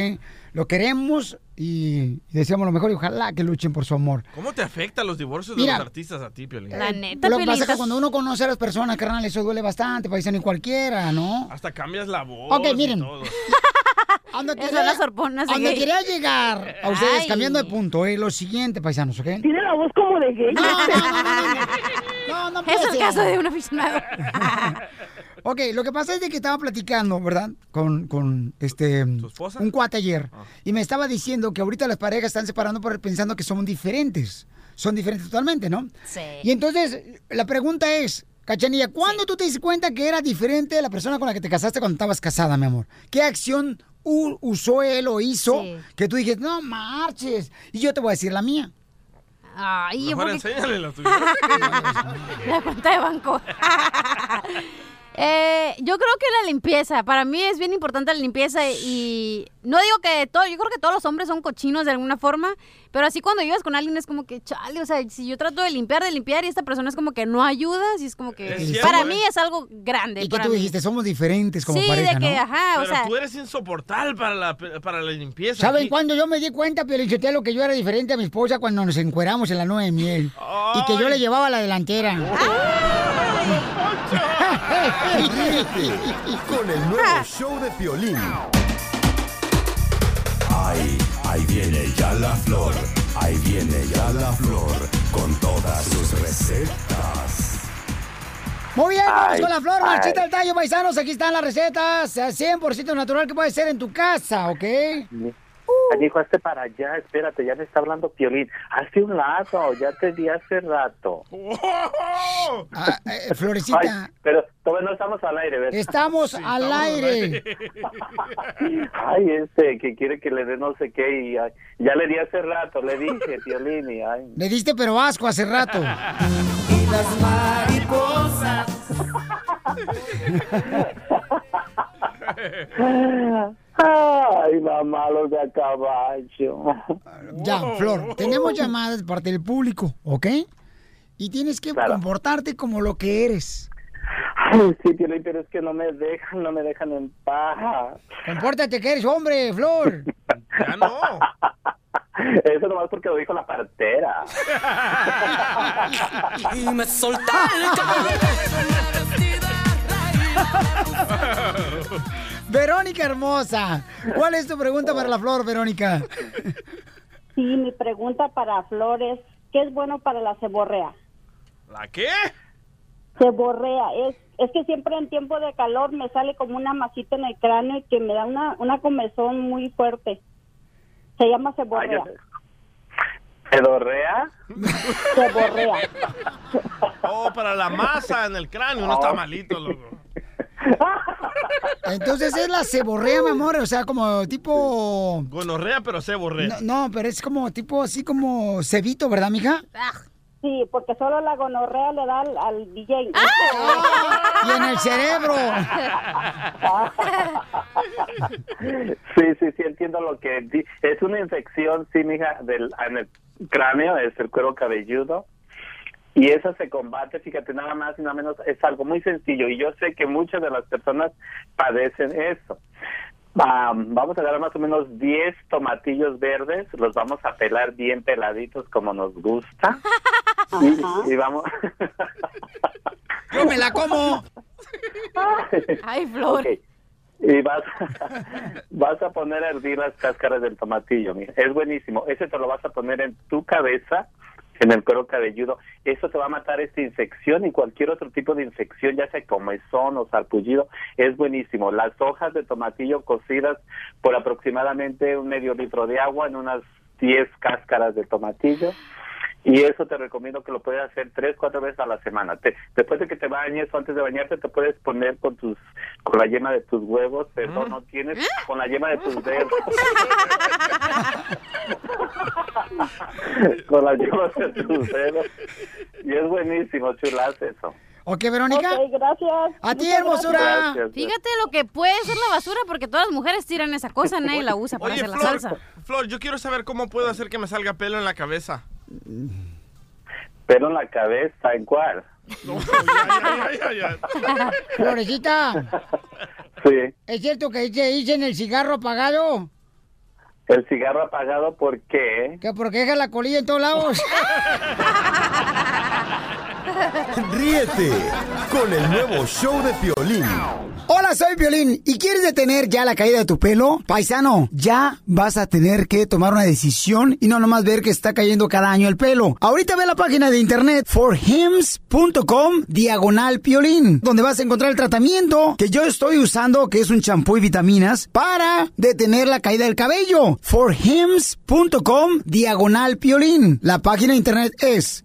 Lo queremos y deseamos lo mejor y ojalá que luchen por su amor. ¿Cómo te afectan los divorcios Mira. de los artistas a ti, Piolín? La neta, Lo que pasa es que cuando uno conoce a las personas, carnal, eso duele bastante, paisano y cualquiera, ¿no? Hasta cambias la voz Ok, y miren. todo. [laughs] Ando Donde gay. quería llegar a ustedes, Ay. cambiando de punto, eh, lo siguiente, paisanos, ¿ok? Tiene la voz como de gay. No, no, no, no, no, no. [laughs] No, no Es el empiece. caso de un aficionado. [laughs] [laughs] Ok, lo que pasa es de que estaba platicando, ¿verdad? Con, con este un cuate ayer. Y me estaba diciendo que ahorita las parejas están separando por pensando que son diferentes. Son diferentes totalmente, ¿no? Sí. Y entonces, la pregunta es, Cachanilla, ¿cuándo tú te diste cuenta que era diferente de la persona con la que te casaste cuando estabas casada, mi amor? ¿Qué acción u- usó él o hizo Sí. que tú dijiste, no marches? Y yo te voy a decir la mía. Ay, Mejor porque- enséñale la tuya. [laughs] La cuenta de banco. [laughs] Eh, yo creo que la limpieza, para mí es bien importante la limpieza y no digo que todo, yo creo que todos los hombres son cochinos de alguna forma, pero así cuando llegas con alguien es como que, chale, o sea, si yo trato de limpiar, de limpiar y esta persona es como que no ayudas y es como que, Es cierto, para ¿eh? mí es algo grande. ¿Y qué tú mí. dijiste? Somos diferentes como Sí, pareja, de que, ¿no? ajá, o Pero sea, tú eres insoportable para la, para la limpieza. ¿Saben aquí. cuándo yo me di cuenta, lo que yo era diferente a mi esposa cuando nos encueramos en la nueva de miel? Y que yo le llevaba la delantera. Ríete con el nuevo show de Piolín. Ay, ahí viene ya la flor, ahí viene ya la flor, con todas sus recetas. Muy bien, vamos Ay, con la flor, ay. marchita del tallo, paisanos. Aquí están las recetas, eh, 100% natural que puede ser en tu casa, ¿ok? Dijo, hazte para allá, espérate, ya me está hablando Piolín. Hazte un lado, ya te di hace rato. Ah, eh, Florecita, Ay, pero todavía no estamos al aire, ¿verdad? estamos al aire. [laughs] Ay, este, que quiere que le dé no sé qué y ay, ya le di hace rato, le dije, Piolín, y ay. Le diste pero asco hace rato. Y las mariposas. [laughs] Ay, mamá, los de caballo. Ya, Flor, tenemos llamadas de parte del público, ¿ok? Y tienes que comportarte como lo que eres. Ay, sí, pero es que no me dejan, no me dejan en paz. Compórtate que eres hombre, Flor. [laughs] Ya no. Eso nomás porque lo dijo la partera. [laughs] Y me soltaron [laughs] Verónica hermosa, ¿cuál es tu pregunta para la Flor, Verónica? Sí, mi pregunta para Flores, ¿qué es bueno para la ceborrea? ¿La qué? Ceborrea, es, es que siempre en tiempo de calor me sale como una masita en el cráneo y que me da una, una comezón muy fuerte. Se llama ceborrea. ¿Pedorrea? Ceborrea. Oh, para la masa en el cráneo, no está malito, loco. Entonces es la ceborrea, mi amor, o sea, como tipo... Gonorrea, pero se borrea. No, no, pero es como tipo así como cebito, ¿verdad, mija? Sí, porque solo la gonorrea le da al, al DJ. Y en el cerebro. Sí, sí, sí, entiendo lo que es una infección, sí, mija, del en el cráneo, es el cuero cabelludo. Y eso se combate, fíjate, nada más y nada menos, es algo muy sencillo. Y yo sé que muchas de las personas padecen eso. Va- vamos a dar más o menos 10 tomatillos verdes, los vamos a pelar bien peladitos como nos gusta. [laughs] Y, y vamos. [laughs] Yo me la como. Ay, Flor. Y vas, [laughs] vas a poner a hervir las cáscaras del tomatillo. Es buenísimo. Ese te lo vas a poner en tu cabeza [laughs] en el cuero cabelludo. Eso te va a matar esta infección y cualquier otro tipo de infección, ya sea comezón o sarpullido, es buenísimo. Las hojas de tomatillo cocidas por aproximadamente un medio litro de agua en unas 10 cáscaras de tomatillo. Y eso te recomiendo que lo puedas hacer tres, cuatro veces a la semana. Te- después de que te bañes o antes de bañarte, te puedes poner con tus, con la yema de tus huevos, perdón, no tienes, con la yema de tus [laughs] dedos. [laughs] con la yema de tus dedos. Y es buenísimo, chulas eso. ¿Ok, Verónica? Ok, gracias. A ti, hermosura. Gracias. Fíjate lo que puede ser la basura porque todas las mujeres tiran esa cosa, nadie la usa para Oye, hacer la salsa. Flor, yo quiero saber cómo puedo hacer que me salga pelo en la cabeza. Pero en la cabeza, ¿en cuál? Florecita, Sí. ¿es cierto que te dicen el cigarro apagado? El cigarro apagado, ¿por qué? Que porque deja la colilla en todos lados. [laughs] Ríete con el nuevo show de Piolín. Hola, soy Violín. ¿Y quieres detener ya la caída de tu pelo? Paisano, ya vas a tener que tomar una decisión y no nomás ver que está cayendo cada año el pelo. Ahorita ve la página de internet forhims.com diagonal piolín, donde vas a encontrar el tratamiento que yo estoy usando, que es un champú y vitaminas, para detener la caída del cabello. forhims.com diagonal piolín. La página de internet es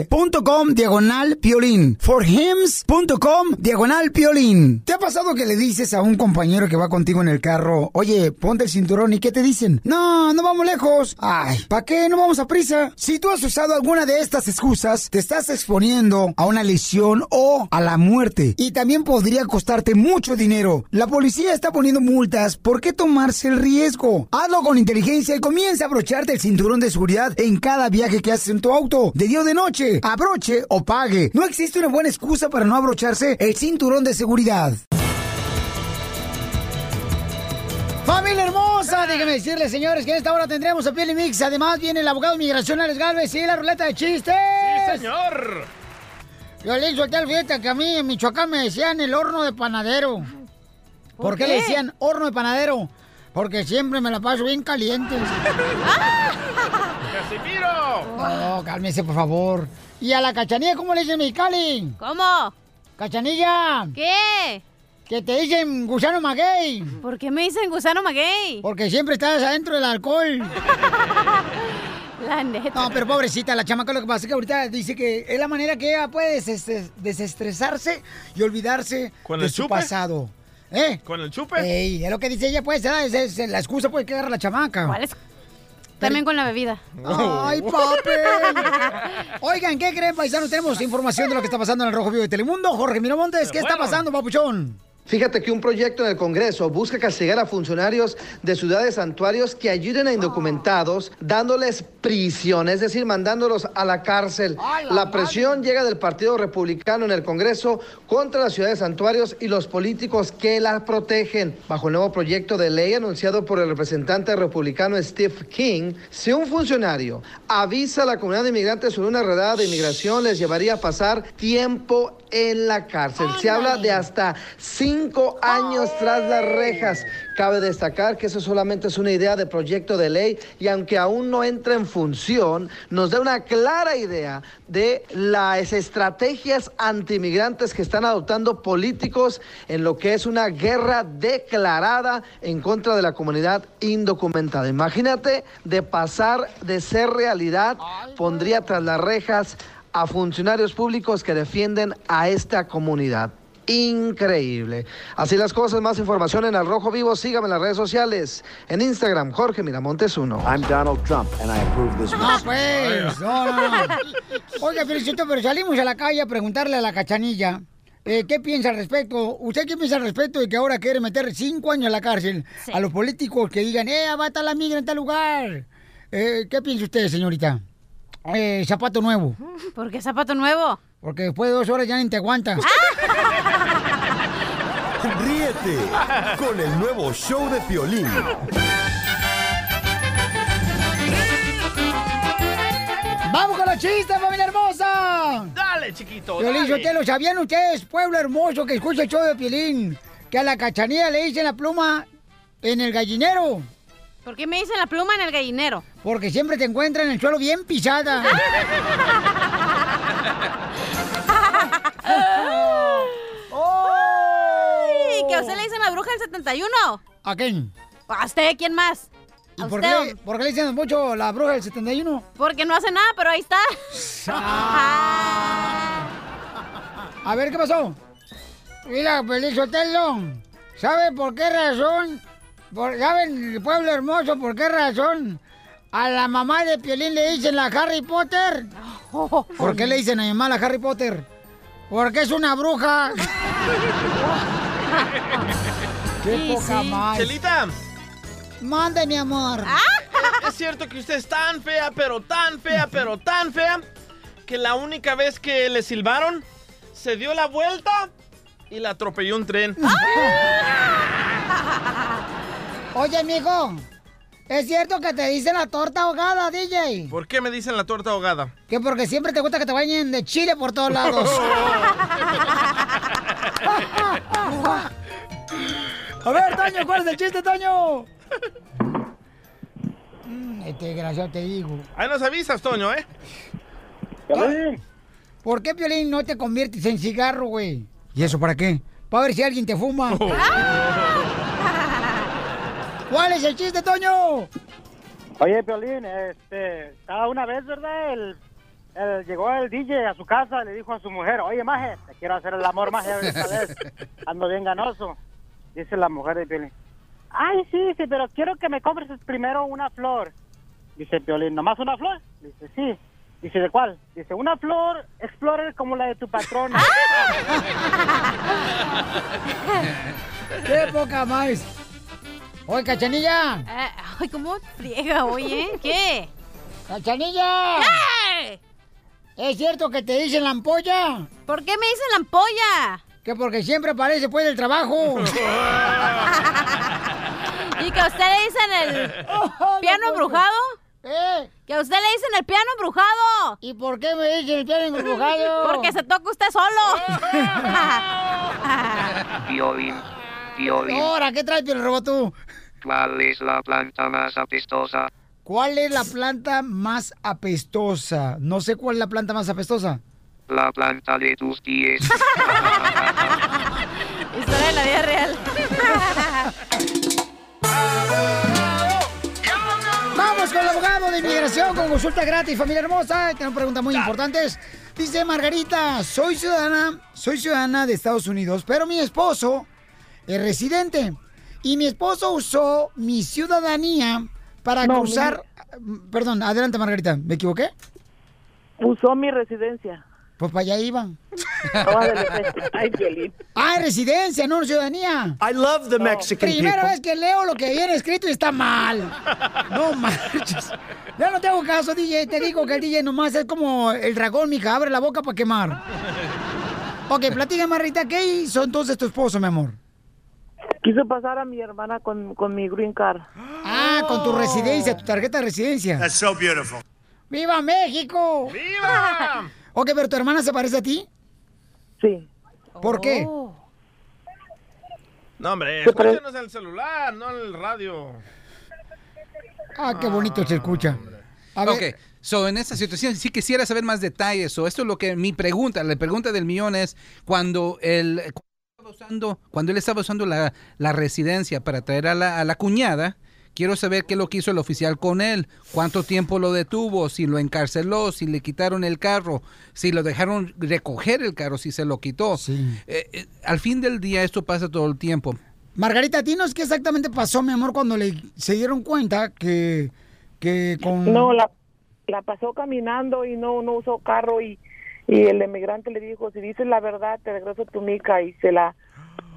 F-O-R-H-I-M-S.com diagonal piolín. forhims.com diagonal piolín. ¿Te ha pasado que le dices a un compañero que va contigo en el carro, oye, ponte el cinturón y qué te dicen? No, no vamos lejos. Ay, ¿para qué? No vamos a prisa. Si tú has usado alguna de estas excusas, te estás exponiendo a una lesión o a la muerte. Y también podría costarte mucho dinero. La policía está poniendo multas. ¿Por qué tomarse el riesgo? Hazlo con inteligencia y comienza a abrocharte el cinturón de seguridad en cada viaje que haces en tu auto. De día o de noche. Abroche o pague. No existe una buena excusa para no abrocharse el cinturón de seguridad. Familia hermosa, déjenme decirles, señores, que en esta hora tendremos a Piel y Mix. Además, viene el abogado de migración Alex Galvez y la ruleta de chistes. ¡Sí, señor! Yo le hice el fíjate que a mí en Michoacán me decían el horno de panadero. ¿Por, ¿Por qué? qué? le decían horno de panadero? Porque siempre me la paso bien caliente. [laughs] ¡Casimiro! No, cálmese, por favor. ¿Y a la cachanilla cómo le dicen Mexicali? ¿Cómo? ¡Cachanilla! ¿Qué? Que te dicen gusano maguey. ¿Por qué me dicen gusano maguey? Porque siempre estás adentro del alcohol. [laughs] La neta. No, pero pobrecita, la chamaca lo que pasa es que ahorita dice que es la manera que ella puede deses- desestresarse y olvidarse ¿Con de el su chupe? pasado. ¿Eh? ¿Con el chupe? Ey, es lo que dice ella, pues, es, es la excusa pues que agarra la chamaca. ¿Cuál es? También con la bebida. ¡Ay, papi! [laughs] Oigan, ¿qué creen, paisanos? Tenemos información de lo que está pasando en el Rojo Vivo de Telemundo. Jorge Miramontes, ¿qué está pasando, papuchón? Fíjate que un proyecto en el Congreso busca castigar a funcionarios de ciudades santuarios que ayuden a indocumentados, dándoles prisión, es decir, mandándolos a la cárcel. La presión llega del Partido Republicano en el Congreso contra las ciudades santuarios y los políticos que las protegen. Bajo el nuevo proyecto de ley anunciado por el representante republicano Steve King, si un funcionario avisa a la comunidad de inmigrantes sobre una redada de inmigración, les llevaría a pasar tiempo en la cárcel. Se habla de hasta cinco años tras las rejas. Cabe destacar que eso solamente es una idea de proyecto de ley y aunque aún no entra en función, nos da una clara idea de las estrategias antimigrantes que están adoptando políticos en lo que es una guerra declarada en contra de la comunidad indocumentada. Imagínate de pasar de ser realidad, pondría tras las rejas a funcionarios públicos que defienden a esta comunidad. Increíble. Así las cosas, más información en Al Rojo Vivo. Sígame en las redes sociales. En Instagram, Jorge Miramontes 1. I'm Donald Trump, and I approve this No, pues, no, no, no. Oiga, Felicito, pero salimos a la calle a preguntarle a la cachanilla. eh, ¿Qué piensa al respecto? ¿Usted qué piensa al respecto de que ahora quiere meter cinco años a la cárcel a los políticos que digan, eh, va a estar la migra en tal lugar? Eh, ¿Qué piensa usted, señorita? Eh, zapato nuevo. [laughs] ¿Por qué zapato nuevo? Porque después de dos horas ya ni te aguantas. [laughs] Ríete con el nuevo show de Piolín. ¡Vamos con los chistes, familia hermosa! Dale, chiquito, Piolín dale. Sotelo, ¿sabían ustedes, pueblo hermoso que escucha el show de Piolín, que a la cachanilla le dicen la pluma en el gallinero? ¿Por qué me dicen la pluma en el gallinero? Porque siempre te encuentran en el suelo bien pisada. [laughs] Ay, ¿Que a usted le dicen la bruja del 71? ¿A quién? ¿A usted? ¿Quién más? ¿Y ¿A por qué, por qué le dicen mucho la bruja del 71? Porque no hace nada, pero ahí está. [laughs] A ver, ¿qué pasó? Mira, Feliz Sotelo, ¿sabe por qué razón? Por, ¿Saben, el pueblo hermoso, por qué razón a la mamá de Piolín le dicen la Harry Potter? [laughs] ¿Por qué le dicen a mi mamá la Harry Potter? Porque es una bruja. [laughs] Qué Sí, poca sí. más. Chelita. Mande, mi amor. [laughs] Es cierto que usted es tan fea, pero tan fea, pero tan fea, que la única vez que le silbaron, se dio la vuelta y la atropelló un tren. Oye, mijo, ¿es cierto que te dicen la torta ahogada, DJ? ¿Por qué me dicen la torta ahogada? Que porque siempre te gusta que te bañen de chile por todos lados. [laughs] A ver, Toño, ¿cuál es el chiste, Toño? Este desgraciado te digo. Ahí nos avisas, Toño, ¿eh? ¿Por qué, Piolín, no te conviertes en cigarro, güey? ¿Y eso para qué? Para ver si alguien te fuma. [laughs] ¿Cuál es el chiste, Toño? Oye, Piolín, este, cada una vez, ¿verdad? El, el- llegó el DJ a su casa le dijo a su mujer, oye, maje, te quiero hacer el amor, maje, esta vez. [laughs] Ando bien ganoso. Dice la mujer de Piolín. Ay, sí, sí, pero quiero que me compres primero una flor. Dice Piolín, ¿nomás una flor? Dice, sí. Dice, ¿de cuál? Dice, una flor Explorer como la de tu patrón. [laughs] ¡Qué poca más! Oye, Cachanilla. Eh, ay, ¿cómo friega hoy, eh? ¿Qué? ¡Cachanilla! ¿Qué? ¿Es cierto que te dicen la ampolla? ¿Por qué me dicen la ampolla? Que porque siempre aparece después del trabajo. [laughs] ¿Y que a usted le dicen el [laughs] piano embrujado? ¿Eh? ¿Que a usted le dicen el piano embrujado? ¿Y por qué me dicen el piano embrujado? [laughs] Porque se toca usted solo. Piolín. Ahora, ¿qué traes, el robot tú? ¿Cuál es la planta más apestosa? ¿Cuál es la planta más apestosa? No sé cuál es la planta más apestosa. La planta de tus pies. [laughs] Historia de la vida real. [laughs] Vamos con el abogado de inmigración con consulta gratis, familia hermosa. Tenemos preguntas muy importantes. Dice Margarita, soy ciudadana, soy ciudadana de Estados Unidos, pero mi esposo es residente. Y mi esposo usó mi ciudadanía para No, cruzar... Perdón, adelante Margarita, ¿me equivoqué? Usó mi residencia. Pues para allá pues. Ay. Ah, es residencia, no ciudadanía. I love the Mexican Primera people. vez que leo lo que viene escrito y está mal. No marches. Ya no te hago caso, DJ. Te digo que el DJ nomás es como el dragón, mija. Abre la boca para quemar. Ok, platícame, Marrita. ¿Qué hizo entonces tu esposo, mi amor? Quiso pasar a mi hermana con, con mi green card. Ah, con tu residencia, tu tarjeta de residencia. That's so beautiful. ¡Viva México! ¡Viva! [laughs] Ok, pero ¿tu hermana se parece a ti? Sí. ¿Por qué? No, hombre, ¿Te pare- escúchenos en el celular, no en el radio. Ah, qué bonito se escucha. A ver, Ok, so en esta situación sí quisiera saber más detalles. So, esto es lo que mi pregunta, la pregunta del millón es cuando estaba usando, cuando él estaba usando la, la residencia para traer a la, a la cuñada, quiero saber qué es lo que hizo el oficial con él, cuánto tiempo lo detuvo, si lo encarceló, si le quitaron el carro, si lo dejaron recoger el carro, si se lo quitó. Eh, eh, al fin del día esto pasa todo el tiempo. Margarita, dinos qué exactamente pasó, mi amor, cuando le se dieron cuenta que, que con... No, la, la pasó caminando y no, no usó carro y, y el emigrante le dijo, si dices la verdad, te regreso tu mica y se la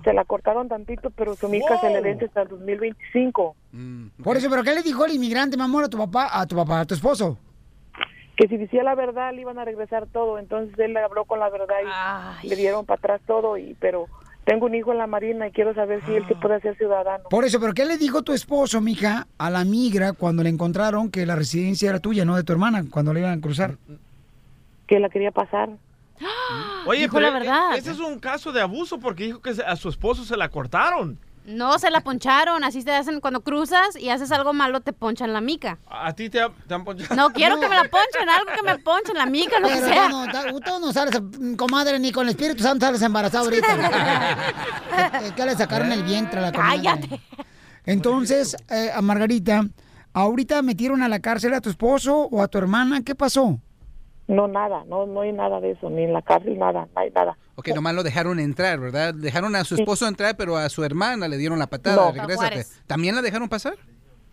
se la cortaron tantito, pero su mica se le vence hasta el 2025. Por eso, ¿pero qué le dijo el inmigrante, mi amor, a tu papá, a tu papá, a tu esposo? que si decía la verdad le iban a regresar todo. Entonces él le habló con la verdad y le dieron para atrás todo. y Pero tengo un hijo en la Marina y quiero saber si él se puede hacer ciudadano. Por eso, ¿pero qué le dijo tu esposo, mija, a la migra cuando le encontraron que la residencia era tuya, no de tu hermana, cuando le iban a cruzar? Que la quería pasar. Oye, Dijo pero la verdad. e- ese es un caso de abuso porque dijo que a su esposo se la cortaron. No, se la poncharon. Así te hacen cuando cruzas y haces algo malo, te ponchan la mica. A ti te, ha- te han ponchado. No quiero que me la [laughs] ponchen, algo que me ponchen, la mica, lo que Pero sea. no, ta- tú no sales, mm, comadre, ni con el Espíritu Santo sales embarazada ahorita. [laughs] Es que le sacaron el vientre a la comadre. Cállate. Entonces, eh, a Margarita, ¿ahorita metieron a la cárcel a tu esposo o a tu hermana? ¿Qué pasó? No, nada, no, no hay nada de eso, ni en la cárcel, nada, no hay nada. Ok, nomás lo dejaron entrar, ¿verdad? Dejaron a su esposo entrar, pero a su hermana le dieron la patada. No. Regrésate. ¿También la dejaron pasar?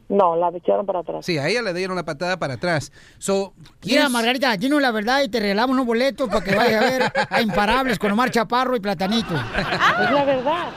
No, la echaron para atrás. Sí, a ella le dieron la patada para atrás. So, Mira, ¿quieres- Margarita, dinos la verdad y te regalamos unos boletos para que vayas a ver a Imparables con Omar Chaparro y Platanito. Es la verdad.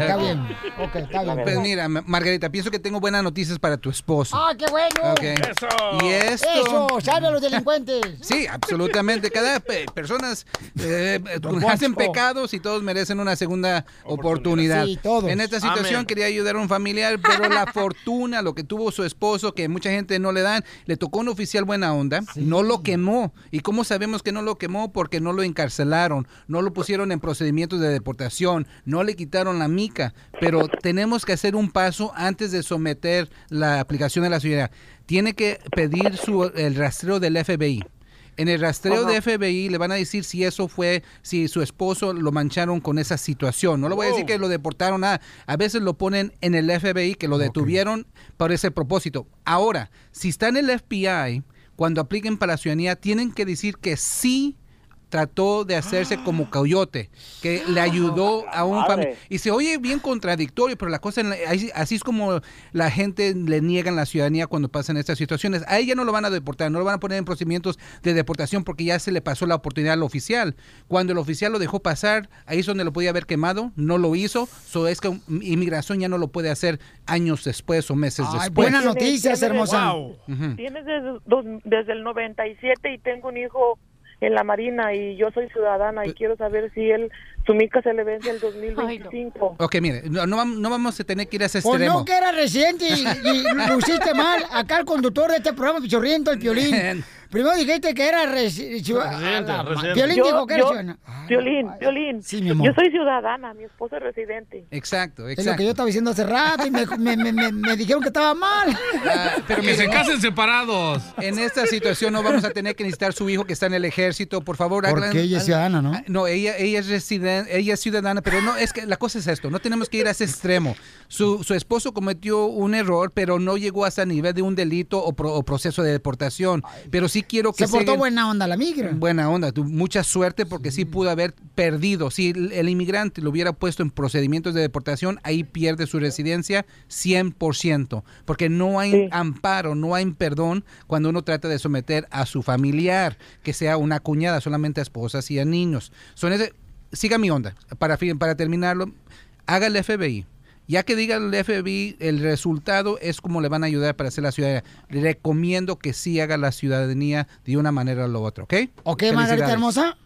Está bien. Ok, está bien. Pues mira, Ma- Margarita, pienso que tengo buenas noticias para tu esposo. ¡Ah, qué bueno! Ok. Y esto... Eso, salve a los delincuentes. Sí, absolutamente. Cada pe- personas eh, hacen pecados y todos merecen una segunda oportunidad. Sí, todos. En esta situación Amén. quería ayudar a un familiar, pero la [laughs] fortuna, lo que tuvo su esposo, que mucha gente no le dan, le tocó un oficial buena onda, no lo quemó. ¿Y cómo sabemos que no lo quemó? Porque no lo encarcelaron, no lo pusieron en procedimientos de deportación, no le quitaron la mica. Pero tenemos que hacer un paso antes de someter la aplicación de la ciudadanía. Tiene que pedir su, el rastreo del FBI. En el rastreo Ajá. de FBI le van a decir si eso fue, si su esposo lo mancharon con esa situación. No le voy a decir que lo deportaron, nada. A veces lo ponen en el FBI, que lo detuvieron por ese propósito. Ahora, si está en el FBI, cuando apliquen para la ciudadanía, tienen que decir que sí trató de hacerse como coyote, que le ayudó a un familiar. Y se oye bien contradictorio, pero la cosa, así, es como la gente le niegan la ciudadanía cuando pasan estas situaciones. A ella no lo van a deportar, no lo van a poner en procedimientos de deportación porque ya se le pasó la oportunidad al oficial. Cuando el oficial lo dejó pasar, ahí es donde lo podía haber quemado, no lo hizo, so es que inmigración ya no lo puede hacer años después o meses Ay, después. buenas noticias, hermosa. Tienes desde, dos- desde el 97 y tengo un hijo en la Marina y yo soy ciudadana y quiero saber si él, su mica se le vence el 2025. Ok, mire, no, no vam- no vamos a tener que ir a ese Pues extremo. no que era residente y, y lo hiciste mal. Acá el conductor de este programa, Pichorriento, el Piolín. [laughs] Primero dijiste que era resi- ciu- a la ma- Piolín Yo- dijo que era ciudadana. Violín, Violín. mi amor. Yo soy ciudadana, mi esposo es residente. Exacto, Es lo que yo estaba diciendo hace rato y me, me- me- me- me dijeron que estaba mal. pero Que se casen separados. En esta situación no vamos a tener que necesitar su hijo que está en el ejército, por favor. Porque hagan- ella es ciudadana, ¿no? Ah, No, ella, ella es residente, ella es ciudadana, pero no, es que la cosa es esto, no tenemos que ir a ese extremo. Su, su esposo cometió un error, pero no llegó hasta el nivel de un delito o, pro- o proceso de deportación. Pero sí quiero que Se portó buena onda la migra. Buena onda, tu- mucha suerte porque sí pudo haber perdido. Si el, el inmigrante lo hubiera puesto en procedimientos de deportación, ahí pierde su residencia 100%, porque no hay amparo, no hay perdón cuando uno trata de someter a su familiar, que sea una cuñada, solamente a esposas y a niños. Son ese, siga mi onda, para, fin- para terminarlo, haga el FBI. Ya que diga el FBI, el resultado es como le van a ayudar para hacer la ciudadanía. Le recomiendo que sí haga la ciudadanía de una manera o la otra, ¿ok? ¿Ok, Margarita hermosa?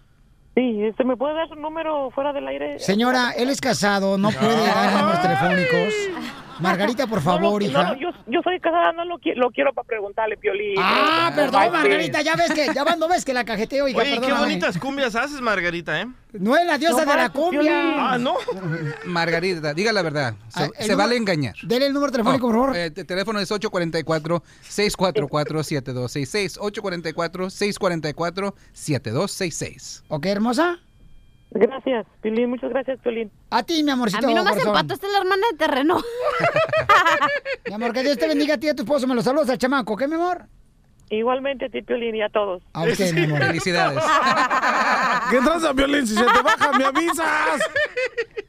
Sí, este, ¿me puede dar su número fuera del aire? Señora, él es casado, no puede dar números telefónicos. Margarita, por favor, No, hija. no, yo, yo soy casada, no lo, qui- lo quiero para preguntarle, Piolín. Ah, perdón, Margarita, ya ves que, ya van, no ves que la cajeteo, hija, Oye, qué bonitas cumbias haces, Margarita, ¿eh? No es la diosa de la cumbia. Piolín. Ah, no. Margarita, diga la verdad. Se, Ah, vale engañar. Dele el número telefónico, por favor. El teléfono es 844-644-7266. 844-644-7266. ¿Ok, hermosa? Gracias, Piolín, muchas gracias, Piolín. A ti, mi amorcito. A mí no me es la hermana de terreno. [laughs] Mi amor, que Dios te bendiga a ti y a tu esposo. Me los saludos al chamaco, ¿ok, mi amor? Igualmente a ti, Piolín, y a todos. A usted, mi amor. [laughs] Felicidades. [laughs] ¿Qué tranza, Violín? Si se te baja, me avisas.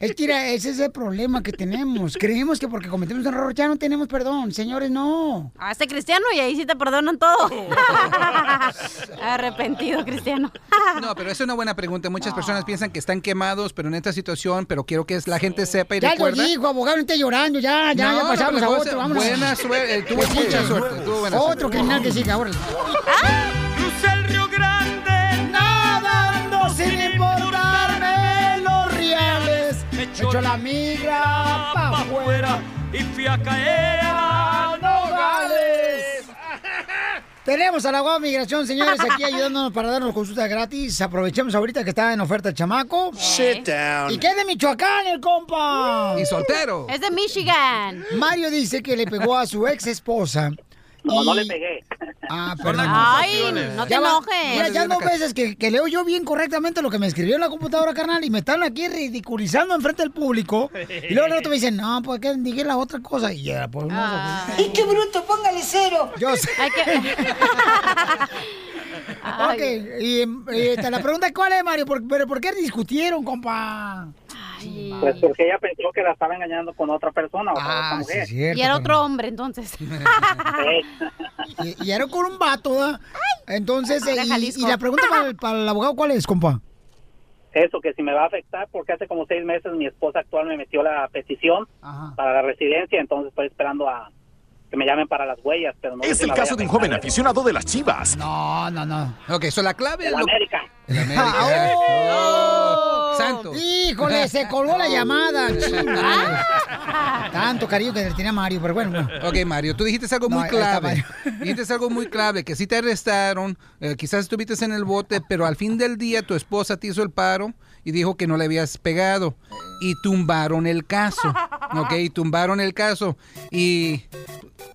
Es que mira, ese es el problema que tenemos. Creemos que porque cometemos un error ya no tenemos perdón. Señores, no. Ah, este cristiano y ahí sí te perdonan todo. [laughs] Arrepentido, cristiano. No, pero es una buena pregunta. Muchas personas piensan que están quemados, pero en esta situación, pero quiero que la gente sepa y Ya lo recuerda. dijo, abogado, no esté llorando. Ya, ya, No, ya pasamos a otro. Vámonos. buena suerte, tuvo mucha suerte, tuvo buena Otro suerte. criminal que siga, Bull. ¿Ah? Crucé el Río Grande nadando sin, importarme los reales. Me echó la migra para afuera y fui a caer a Nogales. [laughs] Tenemos a la Guau Migración, señores, aquí ayudándonos para darnos consultas gratis. Aprovechemos ahorita que está en oferta el chamaco. Sit down. ¿Y qué es de Michoacán el compa? Y soltero. Es de Michigan. Mario dice que le pegó a su ex esposa no, no le pegué. Ah, perdón. Ay, no te Ya enojes. Mira, ya dos veces que, que leo yo bien correctamente lo que me escribió en la computadora, carnal, y me están aquí ridiculizando enfrente del público. Y luego el otro me dice, no, pues que dije la otra cosa. Y ya, pues, ¡Y qué bruto! ¡Póngale cero! Yo sé. Hay que... [laughs] Ok, y, y te la pregunta cuál es, Mario, ¿Por, pero ¿por qué discutieron, compa? Pues porque ella pensó que la estaba engañando con otra persona o con Ah, otra mujer. sí, cierto, Y era otro hombre, entonces. [laughs] Y, y era con un vato, ¿verdad? Entonces, eh, y, la pregunta para el, para el abogado, ¿cuál es, compa? Eso, que si me va a afectar, porque hace como seis meses mi esposa actual me metió la petición para la residencia, entonces estoy esperando a que me llamen para las huellas, pero no Es el caso de un joven aficionado de las chivas. No, no, no. Ok, so la clave De es la lo- América. América. Oh, Santo. Híjole, se colgó la llamada. [laughs] chingada. Tanto cariño que le tenía Mario, pero bueno. bueno. Ok, Mario, tú dijiste algo muy clave. [laughs] Dijiste algo muy clave, que si te arrestaron, eh, quizás estuviste en el bote, pero al fin del día tu esposa te hizo el paro y dijo que no le habías pegado. Y tumbaron el caso. Ok, tumbaron el caso. Y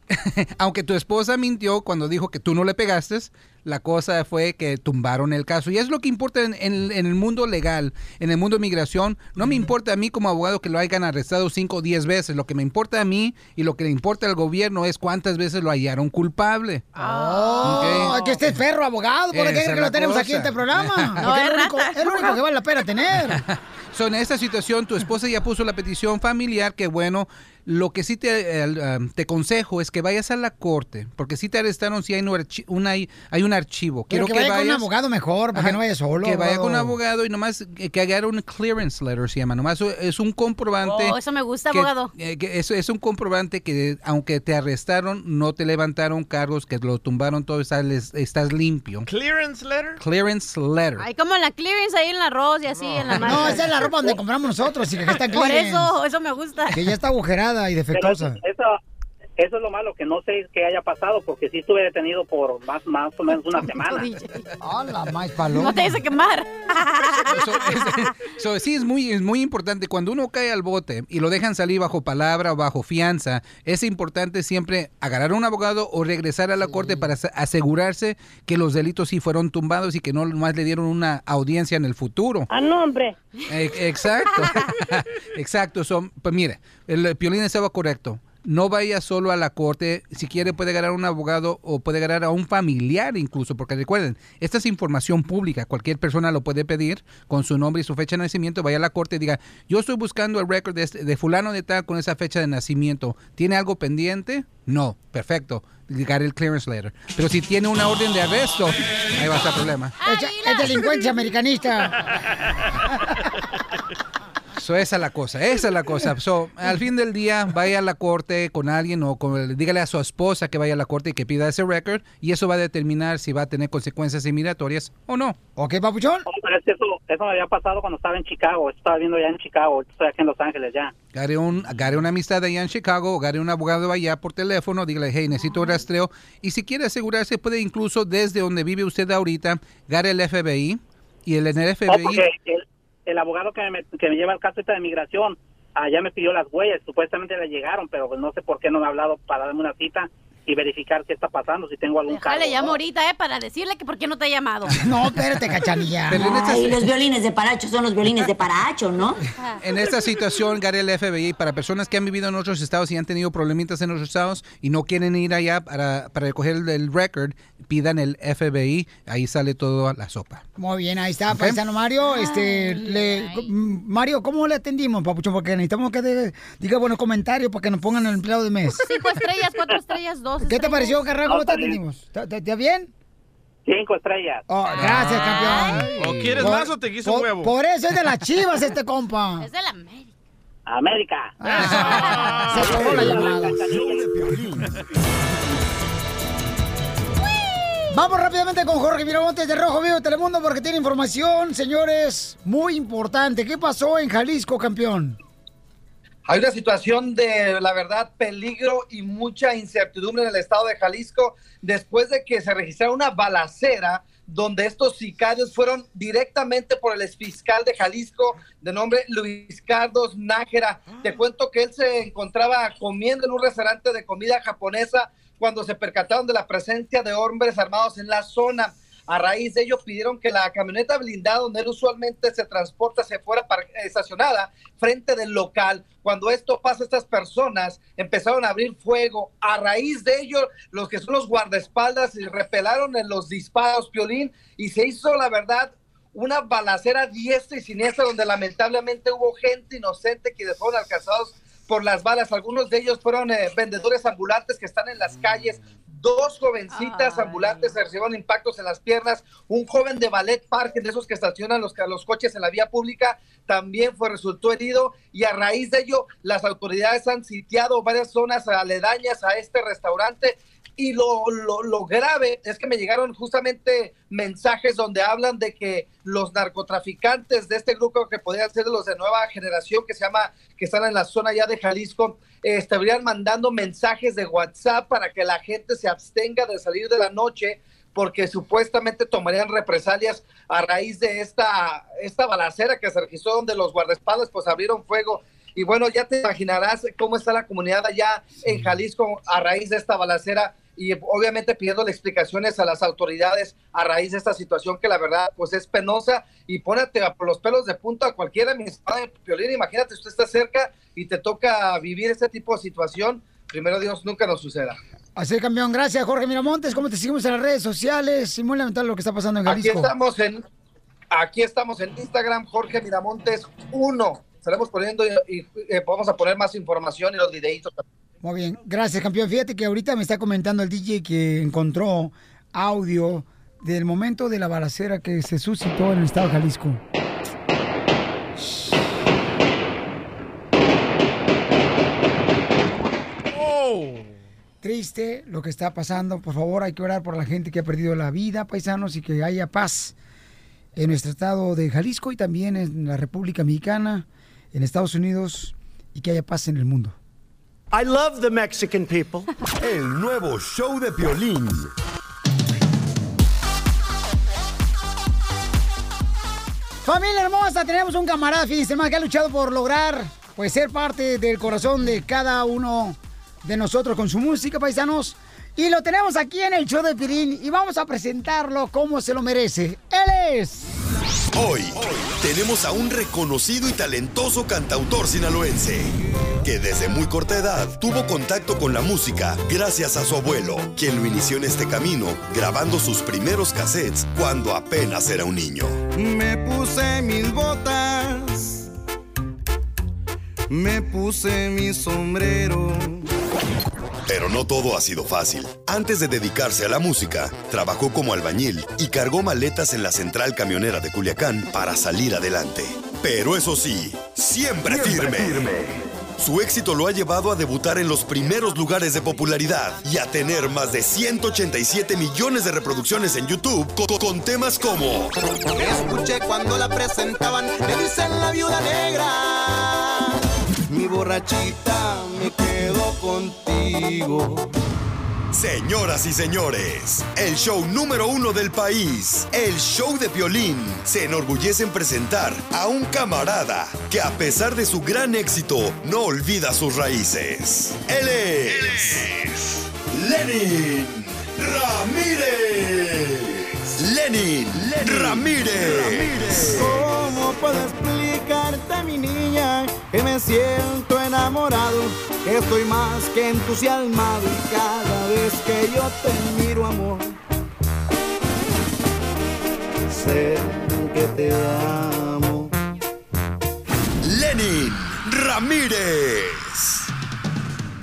[laughs] aunque tu esposa mintió cuando dijo que tú no le pegaste, la cosa fue que tumbaron el caso. Y es lo que importa en, en- en el mundo legal, en el mundo de migración. No me importa a mí como abogado que lo hayan arrestado 5 o 10 veces. Lo que me importa a mí y lo que le importa al gobierno es cuántas veces lo hallaron culpable. Oh, que este es perro abogado, ¿por es que lo tenemos aquí en este programa? [laughs] No, es lo único, es lo único que vale la pena tener. [laughs] So, en esta situación, tu esposa ya puso la petición familiar, que bueno, lo que sí te, eh, te consejo es que vayas a la corte, porque si te arrestaron, si hay, un archi- una- hay, hay un archivo. Pero Quiero que que, vaya con un vayas- abogado mejor, para que no vaya solo. Que vaya con un abogado. y nomás que, que haga un clearance letter, se llama. Nomás es un comprobante. Oh, eso me gusta, que- abogado. eh, que es un comprobante que aunque te arrestaron, no te levantaron cargos, que lo tumbaron todo, estás, estás limpio. Clearance letter. Clearance letter. Hay como la clearance ahí en el arroz y así en la mano. No, esa es la ropa donde compramos nosotros, y que está Por clearance. eso, eso me gusta. Que ya está agujerada y defectuosa. Eso es lo malo, que no sé qué haya pasado, porque sí estuve detenido por más, más o menos una [laughs] semana. Hola, más paloma. No te dice quemar. So, sí, es muy, es muy importante. Cuando uno cae al bote y lo dejan salir bajo palabra o bajo fianza, es importante siempre agarrar a un abogado o regresar a la corte para ase- asegurarse que los delitos sí fueron tumbados y que no más le dieron una audiencia en el futuro. Ah, no, hombre. Eh, Exacto. [laughs] Exacto. So, pues mire, el Piolín estaba correcto. No vaya solo a la corte. Si quiere, puede agarrar a un abogado o puede agarrar a un familiar incluso. Porque recuerden, esta es información pública. Cualquier persona lo puede pedir con su nombre y su fecha de nacimiento. Vaya a la corte y diga, yo estoy buscando el récord de, este- de fulano de tal con esa fecha de nacimiento. ¿Tiene algo pendiente? No. Perfecto. Llegar el clearance letter. Pero si tiene una orden de arresto, ahí va a estar el problema. Es, es delincuencia americanista. [laughs] So, esa es la cosa, esa es la cosa. So, al fin del día, vaya a la corte con alguien o con- dígale a su esposa que vaya a la corte y que pida ese récord y eso va a determinar si va a tener consecuencias inmigratorias o no. ¿Ok, papuchón? No, pero es que eso, eso me había pasado cuando estaba en Chicago. Estaba viendo ya en Chicago. Estoy aquí en Los Ángeles ya. Agarre, un, agarre una amistad allá en Chicago, agarre un abogado allá por teléfono, dígale, hey, necesito un rastreo. Y si quiere asegurarse, puede incluso desde donde vive usted ahorita, agarre el FBI y el, en el No, FBI... porque el, el abogado que me, que me lleva el caso esta de migración, allá me pidió las huellas. Supuestamente le llegaron, pero no sé por qué no me ha hablado para darme una cita y verificar qué está pasando, si tengo algún Déjale, cargo. llamo ahorita, ¿eh? Para decirle que por qué no te ha llamado. [laughs] No, espérate, cachanilla. Ay, los violines de Paracho son los violines de Paracho, ¿no? [laughs] En esta situación, Gary, el FBI, para personas que han vivido en otros estados y han tenido problemitas en otros estados y no quieren ir allá para, para recoger el, el record, pidan el FBI, ahí sale toda la sopa. Muy bien, ahí está, paisano Mario. Este, le, Mario, ¿cómo le atendimos, papuchón? Porque necesitamos que de- diga buenos comentarios para que nos pongan el empleado de mes. Cinco estrellas, cuatro estrellas, dos ¿Qué te pareció, carnal? ¿Cómo No, te atendimos? ¿Está está- está bien? Cinco estrellas. Oh, gracias, campeón. ¿O quieres Por- más o te quiso por, huevo? Por eso es de las chivas este compa. Es de la América. América. [laughs] Se robó la llamada. Vamos rápidamente con Jorge Miramontes de Rojo Vivo Telemundo porque tiene información, señores, muy importante. ¿Qué pasó en Jalisco, campeón? Hay una situación de, la verdad, peligro y mucha incertidumbre en el estado de Jalisco después de que se registrara una balacera donde estos sicarios fueron directamente por el exfiscal de Jalisco de nombre Luis Carlos Nájera. Te cuento que él se encontraba comiendo en un restaurante de comida japonesa cuando se percataron de la presencia de hombres armados en la zona. A raíz de ello pidieron que la camioneta blindada donde él usualmente se transporta se fuera estacionada frente del local. Cuando esto pasa, estas personas empezaron a abrir fuego. A raíz de ello, los que son los guardaespaldas repelaron en los disparos, Piolín, y se hizo, la verdad, una balacera diestra y siniestra donde lamentablemente hubo gente inocente que fueron alcanzados por las balas. Algunos de ellos fueron eh, vendedores ambulantes que están en las calles. Dos jovencitas ambulantes recibieron impactos en las piernas. Un joven de ballet park, de esos que estacionan los, los coches en la vía pública, también fue resultó herido. Y a raíz de ello, las autoridades han sitiado varias zonas aledañas a este restaurante. Y lo, lo, lo grave es que me llegaron justamente mensajes donde hablan de que los narcotraficantes de este grupo que podrían ser de los de nueva generación que se llama, que están en la zona ya de Jalisco, estarían mandando mensajes de WhatsApp para que la gente se abstenga de salir de la noche porque supuestamente tomarían represalias a raíz de esta, esta balacera que se registró donde los guardaespaldas pues abrieron fuego. Y bueno, ya te imaginarás cómo está la comunidad allá en Jalisco a raíz de esta balacera y obviamente pidiendo explicaciones a las autoridades a raíz de esta situación que la verdad pues es penosa y pónete a por los pelos de punta a cualquiera mi espada de Piolín, imagínate usted está cerca y te toca vivir este tipo de situación, primero Dios nunca nos suceda. Así, campeón. Gracias, Jorge Miramontes. ¿Cómo te seguimos en las redes sociales? Y muy lamentable lo que está pasando en Aquí Jalisco. estamos en aquí estamos en Instagram Jorge Miramontes 1. Estaremos poniendo y, y, eh, vamos a poner más información y los videitos. Muy bien, gracias campeón. Fíjate que ahorita me está comentando el DJ que encontró audio del momento de la balacera que se suscitó en el estado de Jalisco. Triste lo que está pasando. Por favor, hay que orar por la gente que ha perdido la vida, paisanos, y que haya paz en nuestro estado de Jalisco y también en la República Mexicana, en Estados Unidos, y que haya paz en el mundo. I love the Mexican people. El nuevo show de Piolín. Familia hermosa, tenemos un camarada, fíjense más que ha luchado por lograr, pues, ser parte del corazón de cada uno de nosotros con su música, paisanos. Y lo tenemos aquí en el show de Pirín y vamos a presentarlo como se lo merece. Él es... Hoy tenemos a un reconocido y talentoso cantautor sinaloense que desde muy corta edad tuvo contacto con la música gracias a su abuelo, quien lo inició en este camino grabando sus primeros cassettes cuando apenas era un niño. Me puse mis botas, me puse mi sombrero. Pero no todo ha sido fácil. Antes de dedicarse a la música, trabajó como albañil y cargó maletas en la central camionera de Culiacán para salir adelante. Pero eso sí, siempre, firme. Su éxito lo ha llevado a debutar en los primeros lugares de popularidad y a tener más de 187 millones de reproducciones en YouTube co- con, temas como Escuché cuando la presentaban, me dicen la viuda negra. Mi borrachita me quedo contigo. Señoras y señores, el show número uno del país, el show de violín, se enorgullece en presentar a un camarada que a pesar de su gran éxito no olvida sus raíces. Él es, Lenin Ramírez. Lenin, Ramírez. ¿Cómo puedo explicarte, mi niña, que me siento enamorado? Que estoy más que entusiasmado y cada vez que yo te miro, amor, sé que te amo. Lenin Ramírez.